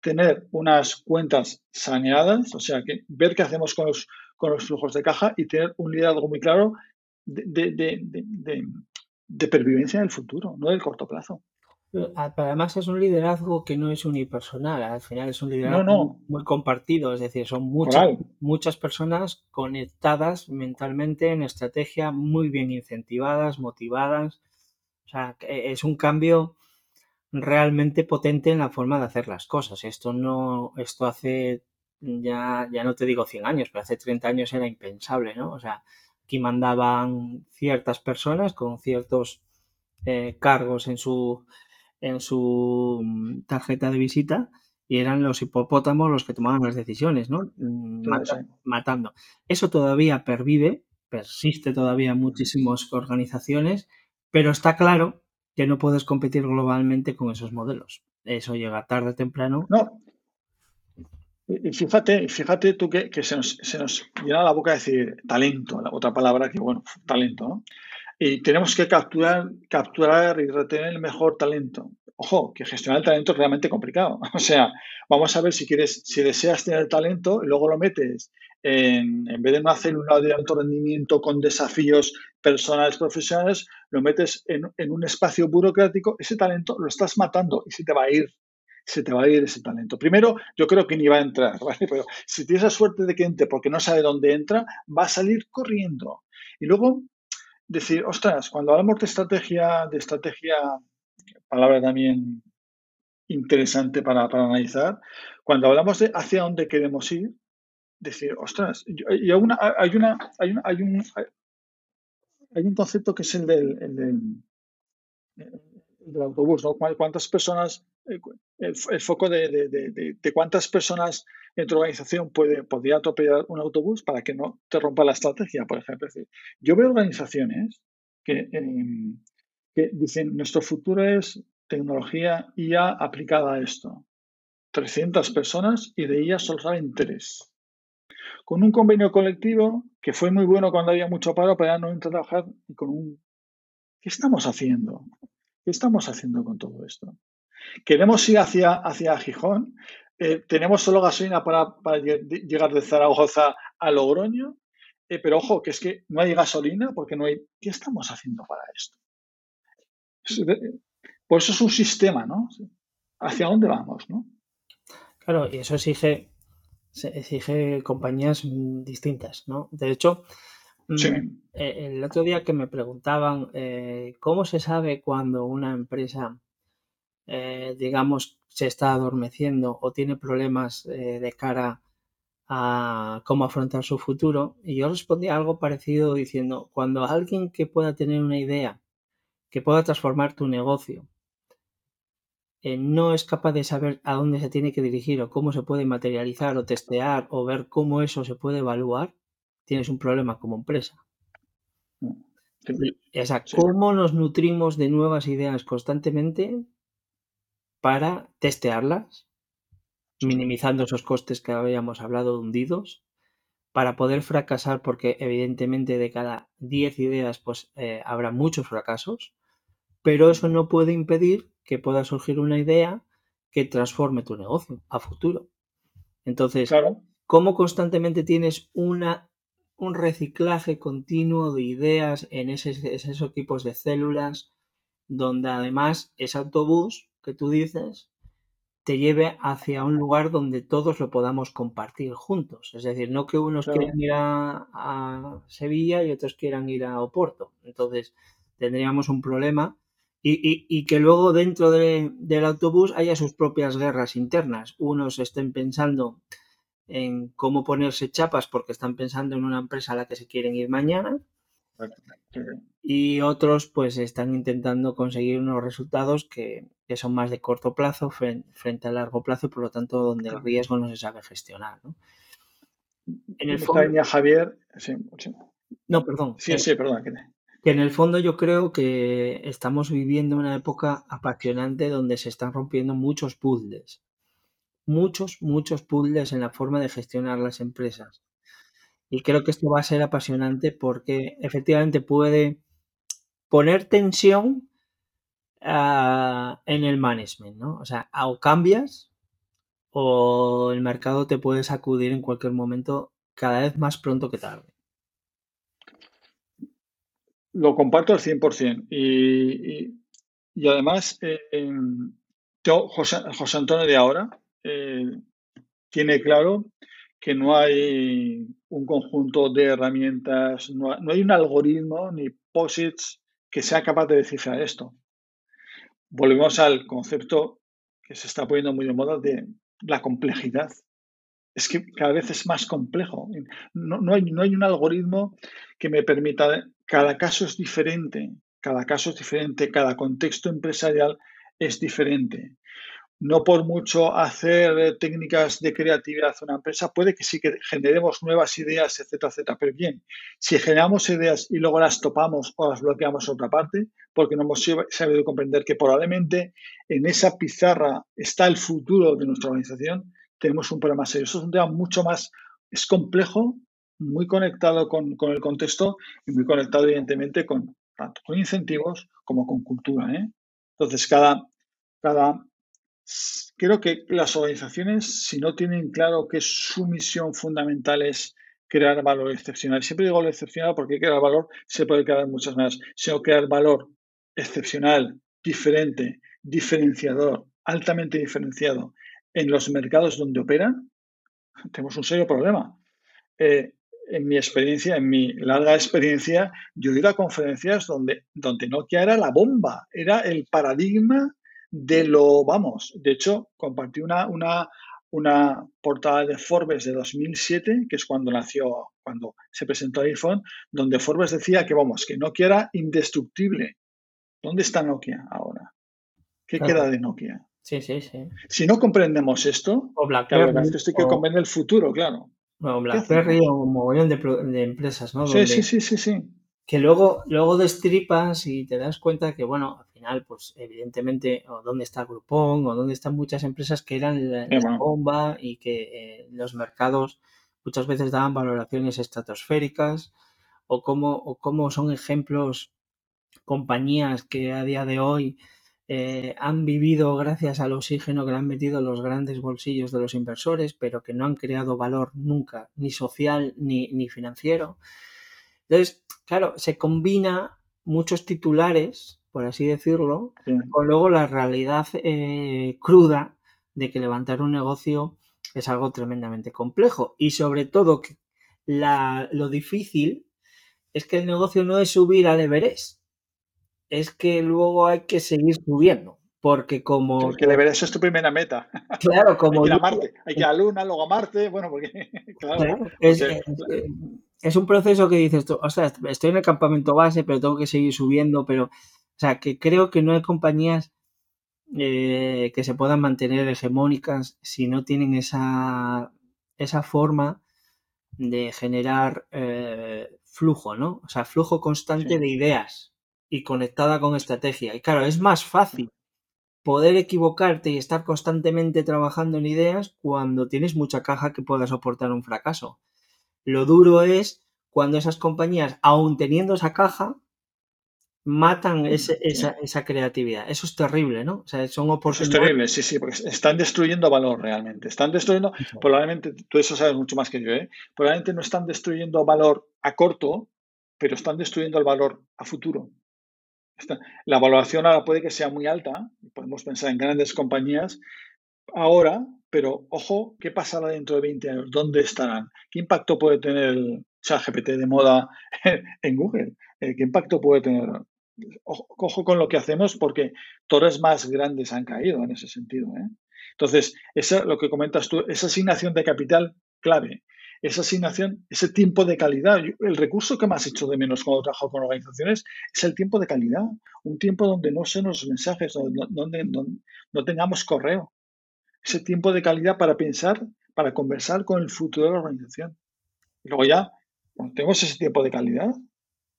tener unas cuentas saneadas, o sea, que ver qué hacemos con los, con los flujos de caja y tener un liderazgo muy claro de, de, pervivencia en el futuro, no del corto plazo. Además es un liderazgo que no es unipersonal, al final es un liderazgo muy compartido, es decir, son muchas, muchas personas conectadas mentalmente en estrategia, muy bien incentivadas, motivadas. O sea, es un cambio realmente potente en la forma de hacer las cosas. Esto no, esto hace ya, ya no te digo 100 años, pero hace 30 años era impensable, ¿no? O sea, aquí mandaban ciertas personas con ciertos eh, cargos en su, en su mm, tarjeta de visita y eran los hipopótamos los que tomaban las decisiones, ¿no? Mm, matando. Eso todavía pervive, persiste todavía en muchísimas organizaciones, pero está claro que no puedes competir globalmente con esos modelos. Eso llega tarde o temprano. No. Y fíjate, fíjate tú que, se, nos, se, nos, llena la boca de decir talento, la otra palabra que, bueno, talento, ¿no? Y tenemos que capturar, capturar y retener el mejor talento. Ojo, que gestionar el talento es realmente complicado. O sea, vamos a ver si quieres, si deseas tener talento y luego lo metes en, en vez de una célula de alto rendimiento con desafíos personales, profesionales, lo metes en, un espacio burocrático, ese talento lo estás matando y se te va a ir se te va a ir ese talento. Primero, yo creo que ni va a entrar, Pero si tienes la suerte de que entre porque no sabe dónde entra, va a salir corriendo. Y luego decir, ostras, cuando hablamos de estrategia, de estrategia, palabra también interesante para, para analizar, cuando hablamos de hacia dónde queremos ir, decir, ostras, y hay, una, hay, una, hay, una, hay, un, hay un concepto que es el del, el del, autobús, ¿no? ¿Cuántas personas, el, foco de, de, de, cuántas personas en tu organización puede, podría atropellar un autobús para que no te rompa la estrategia, por ejemplo? yo veo organizaciones que, em, que dicen, nuestro futuro es tecnología IA aplicada a esto. 300 personas y de ellas solo saben tres. Con un convenio colectivo que fue muy bueno cuando había mucho paro, pero ya no trabajar y con un... ¿Qué estamos haciendo? ¿Qué estamos haciendo con todo esto? Queremos ir hacia, hacia Gijón. Eh, tenemos solo gasolina para, llegar de Zaragoza a Logroño. Eh, pero ojo, que es que no hay gasolina porque no hay. ¿Qué estamos haciendo para esto? Por eso es un sistema, ¿no? ¿Hacia dónde vamos, no? Claro, y eso exige, exige compañías distintas, ¿no? De hecho, mm, eh, el otro día que me preguntaban cómo se sabe cuando una empresa eh, digamos, se está adormeciendo o tiene problemas eh, de cara a cómo afrontar su futuro. Y yo respondí algo parecido diciendo, cuando alguien que pueda tener una idea, que pueda transformar tu negocio, eh, no es capaz de saber a dónde se tiene que dirigir o cómo se puede materializar o testear o ver cómo eso se puede evaluar, tienes un problema como empresa. O sea, cómo nos nutrimos de nuevas ideas constantemente para testearlas, minimizando esos costes que habíamos hablado hundidos, para poder fracasar, porque evidentemente de cada 10 ideas pues eh, habrá muchos fracasos, pero eso no puede impedir que pueda surgir una idea que transforme tu negocio a futuro. Entonces, ¿cómo constantemente tienes una, un reciclaje continuo de ideas en esos equipos de células, donde además ese autobús que tú dices te lleve hacia un lugar donde todos lo podamos compartir juntos. Es decir, no que unos quieran ir a, Sevilla y otros quieran ir a Oporto. Entonces, tendríamos un problema y, que luego dentro del autobús haya sus propias guerras internas. Unos estén pensando en cómo ponerse chapas porque están pensando en una empresa a la que se quieren ir mañana y otros pues están intentando conseguir unos resultados que, son más de corto plazo frente, a largo plazo por lo tanto donde el riesgo no se sabe gestionar. ¿no? En el fondo, Javier, No, perdón. Sí, sí, perdón. Que en el fondo yo creo que estamos viviendo una época apasionante donde se están rompiendo muchos puzzles. Muchos, muchos puzzles en la forma de gestionar las empresas. Y creo que esto va a ser apasionante porque efectivamente puede poner tensión ah, en el management, ¿no? O sea, o cambias o el mercado te puede sacudir en cualquier momento, cada vez más pronto que tarde. Lo comparto al 100%. Y, y, además, eh, José, Antonio de ahora eh, tiene claro que no hay un conjunto de herramientas, no, hay un algoritmo ni posits que sea capaz de descifrar esto. Volvemos al concepto que se está poniendo muy de moda de la complejidad. Es que cada vez es más complejo. No, hay, no hay un algoritmo que me permita, cada caso es diferente, cada caso es diferente, cada contexto empresarial es diferente no por mucho hacer eh, técnicas de creatividad en una empresa, puede que sí que generemos nuevas ideas, etcétera, etcétera. Pero bien, si generamos ideas y luego las topamos o las bloqueamos a otra parte, porque no hemos sabido comprender que probablemente en esa pizarra está el futuro de nuestra organización, tenemos un problema serio. Eso es un tema mucho más, es complejo, muy conectado con, el contexto y muy conectado evidentemente con tanto con incentivos como con cultura. ¿eh? Entonces, cada, cada creo que las organizaciones, si no tienen claro que su misión fundamental es crear valor excepcional, siempre digo lo excepcional porque crear valor se puede crear de muchas maneras, sino crear valor excepcional, diferente, diferenciador, altamente diferenciado en los mercados donde operan, tenemos un serio problema. Eh, en mi experiencia, en mi larga experiencia, yo he ido a conferencias donde, donde Nokia era la bomba, era el paradigma de lo, vamos, de hecho, compartí una, una, una portada de Forbes de 2007, que es cuando nació, cuando se presentó el iPhone, donde Forbes decía que, vamos, que Nokia era indestructible. ¿Dónde está Nokia ahora? ¿Qué queda de Nokia? Sí, sí, sí. Si no comprendemos esto, o Blackberry, claro, esto hay que comprender el futuro, claro. O BlackBerry o un mogollón de, empresas, ¿no? Sí, sí, sí, sí, sí. Que luego, luego destripas y te das cuenta que, bueno, final, pues evidentemente, o dónde está Groupon, o dónde están muchas empresas que eran la, bomba y que eh, los mercados muchas veces daban valoraciones estratosféricas o cómo, o cómo son ejemplos compañías que a día de hoy eh, han vivido gracias al oxígeno que le han metido los grandes bolsillos de los inversores, pero que no han creado valor nunca, ni social ni, ni financiero. Entonces, claro, se combina muchos titulares, por así decirlo, con luego la realidad eh, cruda de que levantar un negocio es algo tremendamente complejo. Y sobre todo que la, lo difícil es que el negocio no es subir al Everest, es que luego hay que seguir subiendo. Porque como. Porque el Everest es tu primera meta. Claro, como. hay que ir a Marte, hay que ir a la Luna, luego a Marte. Bueno, porque. Claro, es, es, un proceso que dices tú, o sea, estoy en el campamento base, pero tengo que seguir subiendo. Pero, o sea, que creo que no hay compañías eh, que se puedan mantener hegemónicas si no tienen esa, esa forma de generar eh, flujo, ¿no? O sea, flujo constante de ideas y conectada con estrategia. Y claro, es más fácil poder equivocarte y estar constantemente trabajando en ideas cuando tienes mucha caja que pueda soportar un fracaso. Lo duro es cuando esas compañías, aún teniendo esa caja, matan esa, esa, creatividad. Eso es terrible, ¿no? O sea, son oportunidades. es terrible, sí, sí, porque están destruyendo valor realmente. Están destruyendo, probablemente, tú eso sabes mucho más que yo, ¿eh? Probablemente no están destruyendo valor a corto, pero están destruyendo el valor a futuro. La valoración ahora puede que sea muy alta, podemos pensar en grandes compañías ahora, pero ojo, ¿qué pasará dentro de 20 años? ¿Dónde estarán? ¿Qué impacto puede tener el chat GPT de moda en Google? Eh, ¿Qué impacto puede tener? Ojo, con lo que hacemos porque torres más grandes han caído en ese sentido. ¿eh? Entonces, eso, lo que comentas tú, esa asignación de capital clave esa asignación, ese tiempo de calidad. El recurso que más hecho de menos cuando trabajo con organizaciones es el tiempo de calidad. Un tiempo donde no se nos mensajes, donde, no tengamos correo. Ese tiempo de calidad para pensar, para conversar con el futuro de la organización. Y luego ya, cuando tenemos ese tiempo de calidad,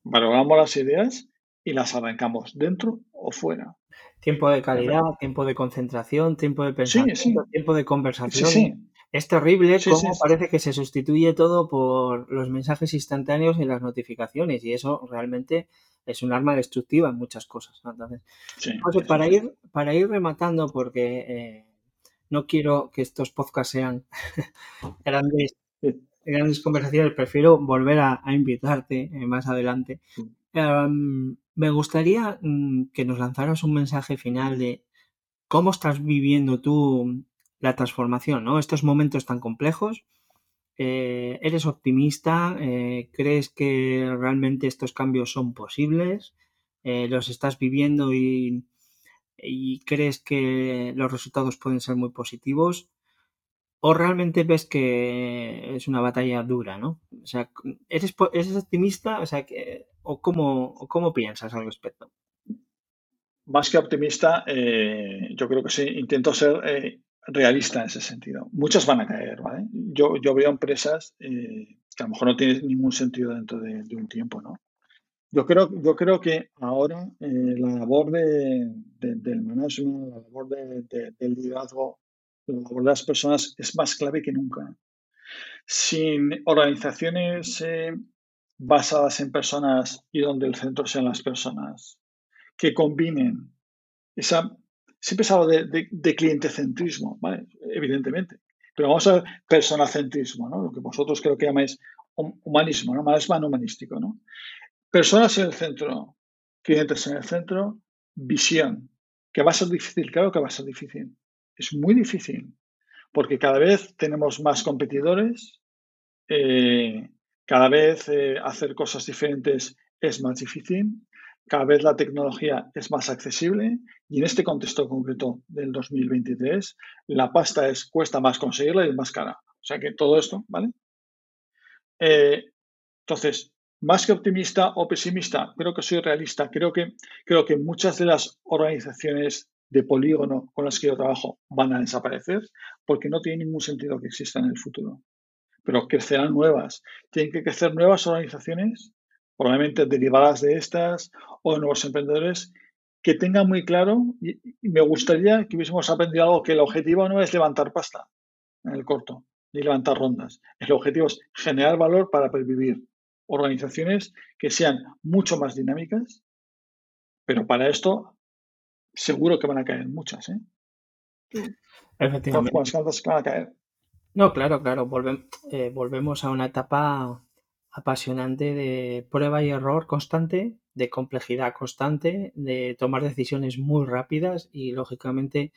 valoramos las ideas y las arrancamos dentro o fuera. Tiempo de calidad, tiempo de concentración, tiempo de pensamiento, tiempo de conversación. Es terrible cómo parece que se sustituye todo por los mensajes instantáneos y las notificaciones y eso realmente es un arma destructiva en muchas cosas. Entonces, para, ir, para ir rematando, porque eh, no quiero que estos podcasts sean grandes, grandes conversaciones, prefiero volver a, invitarte eh, más adelante. Em, me gustaría mm, que nos lanzaras un mensaje final de cómo estás viviendo tú la transformación, ¿no? Estos momentos tan complejos. Eh, ¿Eres optimista? Eh, ¿Crees que realmente estos cambios son posibles? Eh, ¿Los estás viviendo y, crees que los resultados pueden ser muy positivos? ¿O realmente ves que es una batalla dura, ¿no? O sea, ¿eres, optimista? O sea, ¿o, cómo, cómo piensas al respecto? Más que optimista, yo creo que sí, intento ser realista en ese sentido. Muchas van a caer, ¿vale? Yo, yo veo empresas eh, que a lo mejor no tienen ningún sentido dentro de, un tiempo, ¿no? Yo creo, yo creo que ahora eh, la labor de, del management, la labor del liderazgo, la labor de las personas es más clave que nunca. Sin organizaciones eh, basadas en personas y donde el centro sean las personas, que combinen esa Siempre se habla de, de, clientecentrismo, ¿vale? Evidentemente. Pero vamos a ver personacentrismo, ¿no? Lo que vosotros creo que llamáis humanismo, ¿no? Más humanístico, ¿no? Personas en el centro, clientes en el centro, visión. ¿Que va a ser difícil? Claro que va a ser difícil. Es muy difícil. Porque cada vez tenemos más competidores, eh, cada vez eh, hacer cosas diferentes es más difícil cada vez la tecnología es más accesible y en este contexto concreto del 2023 la pasta es, cuesta más conseguirla y es más cara. O sea que todo esto, ¿vale? Eh, entonces, más que optimista o pesimista, creo que soy realista. Creo que, creo que muchas de las organizaciones de polígono con las que yo trabajo van a desaparecer porque no tiene ningún sentido que existan en el futuro. Pero crecerán nuevas. Tienen que crecer nuevas organizaciones probablemente derivadas de estas o de nuevos emprendedores que tengan muy claro, y, me gustaría que hubiésemos aprendido algo, que el objetivo no es levantar pasta en el corto, ni levantar rondas. El objetivo es generar valor para pervivir. Organizaciones que sean mucho más dinámicas, pero para esto seguro que van a caer muchas. ¿eh? Efectivamente. van a caer. No, claro, claro. Eh, volvemos a una etapa apasionante de prueba y error constante, de complejidad constante, de tomar decisiones muy rápidas y lógicamente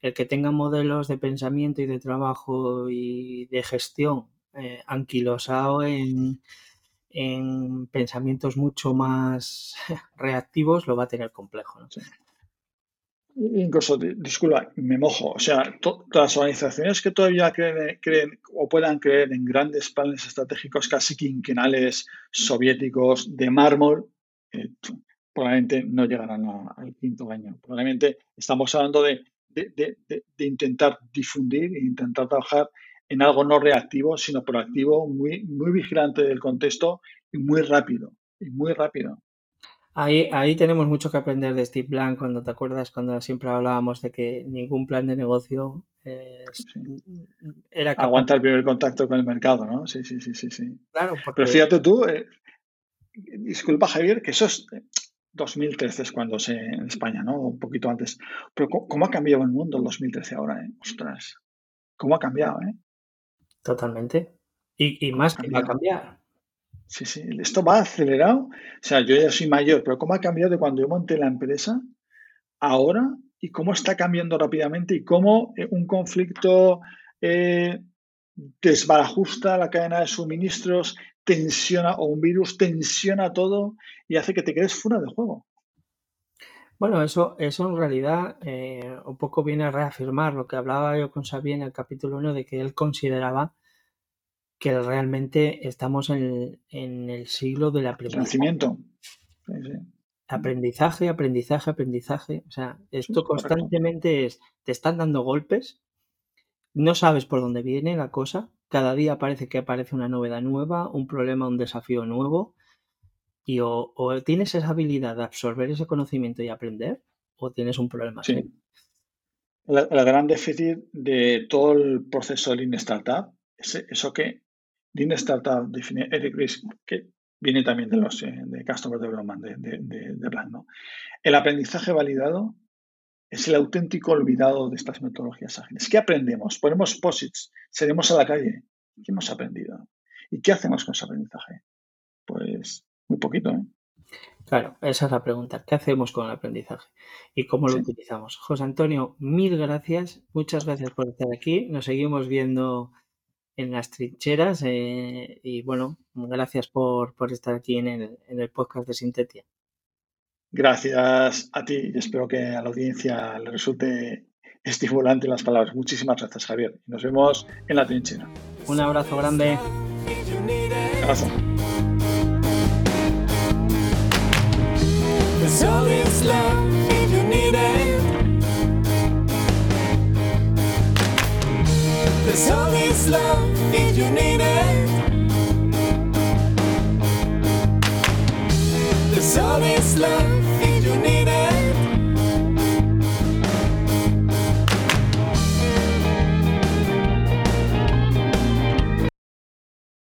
el que tenga modelos de pensamiento y de trabajo y de gestión eh, anquilosado en, en pensamientos mucho más reactivos lo va a tener complejo. Incluso, disculpa, me mojo. O sea, las organizaciones que todavía creen, o puedan creer en grandes planes estratégicos casi quinquenales soviéticos de mármol, eh, probablemente no llegarán al quinto año. Probablemente estamos hablando de, intentar difundir e intentar trabajar en algo no reactivo, sino proactivo, muy, muy vigilante del contexto y muy rápido. Y muy rápido. Ahí, ahí tenemos mucho que aprender de Steve Blank, cuando te acuerdas, cuando siempre hablábamos de que ningún plan de negocio eh, era capaz. Aguanta el primer contacto con el mercado, ¿no? Sí, sí, sí, sí. sí. Claro, Pero fíjate tú, eh, disculpa Javier, que eso es 2013 es cuando se en España, ¿no? Un poquito antes. Pero ¿cómo, ha cambiado el mundo en 2013 ahora, eh? Ostras, ¿cómo ha cambiado, eh? Totalmente. Y, y más que va a cambiar. Sí, sí, esto va acelerado. O sea, yo ya soy mayor, pero ¿cómo ha cambiado de cuando yo monté la empresa ahora y cómo está cambiando rápidamente y cómo eh, un conflicto eh, desbarajusta la cadena de suministros, tensiona, o un virus tensiona todo y hace que te quedes fuera de juego. Bueno, eso, eso en realidad eh, un poco viene a reafirmar lo que hablaba yo con Xavier en el capítulo 1 de que él consideraba que realmente estamos en, el siglo del aprendizaje. Aprendizaje, aprendizaje, aprendizaje. O sea, esto constantemente es, te están dando golpes, no sabes por dónde viene la cosa, cada día parece que aparece una novedad nueva, un problema, un desafío nuevo, y o, tienes esa habilidad de absorber ese conocimiento y aprender, o tienes un problema. Sí. La, gran déficit de todo el proceso de Lean Startup es eso que Lean Startup define Eric Ries, que viene también de los eh, de Customer Development de, de, de, ¿no? El aprendizaje validado es el auténtico olvidado de estas metodologías ágiles. ¿Qué aprendemos? Ponemos posits, seremos a la calle. ¿Qué hemos aprendido? ¿Y qué hacemos con ese aprendizaje? Pues muy poquito, ¿eh? Claro, esa es la pregunta. ¿Qué hacemos con el aprendizaje? ¿Y cómo lo utilizamos? José Antonio, mil gracias. Muchas gracias por estar aquí. Nos seguimos viendo en las trincheras. Eh, y bueno, gracias por, estar aquí en el, en el, podcast de Sintetia. Gracias a ti y espero que a la audiencia le resulte estimulante las palabras. Muchísimas gracias, Javier. Nos vemos en la trinchera. Un abrazo grande. There's always love if you need it. There's always love.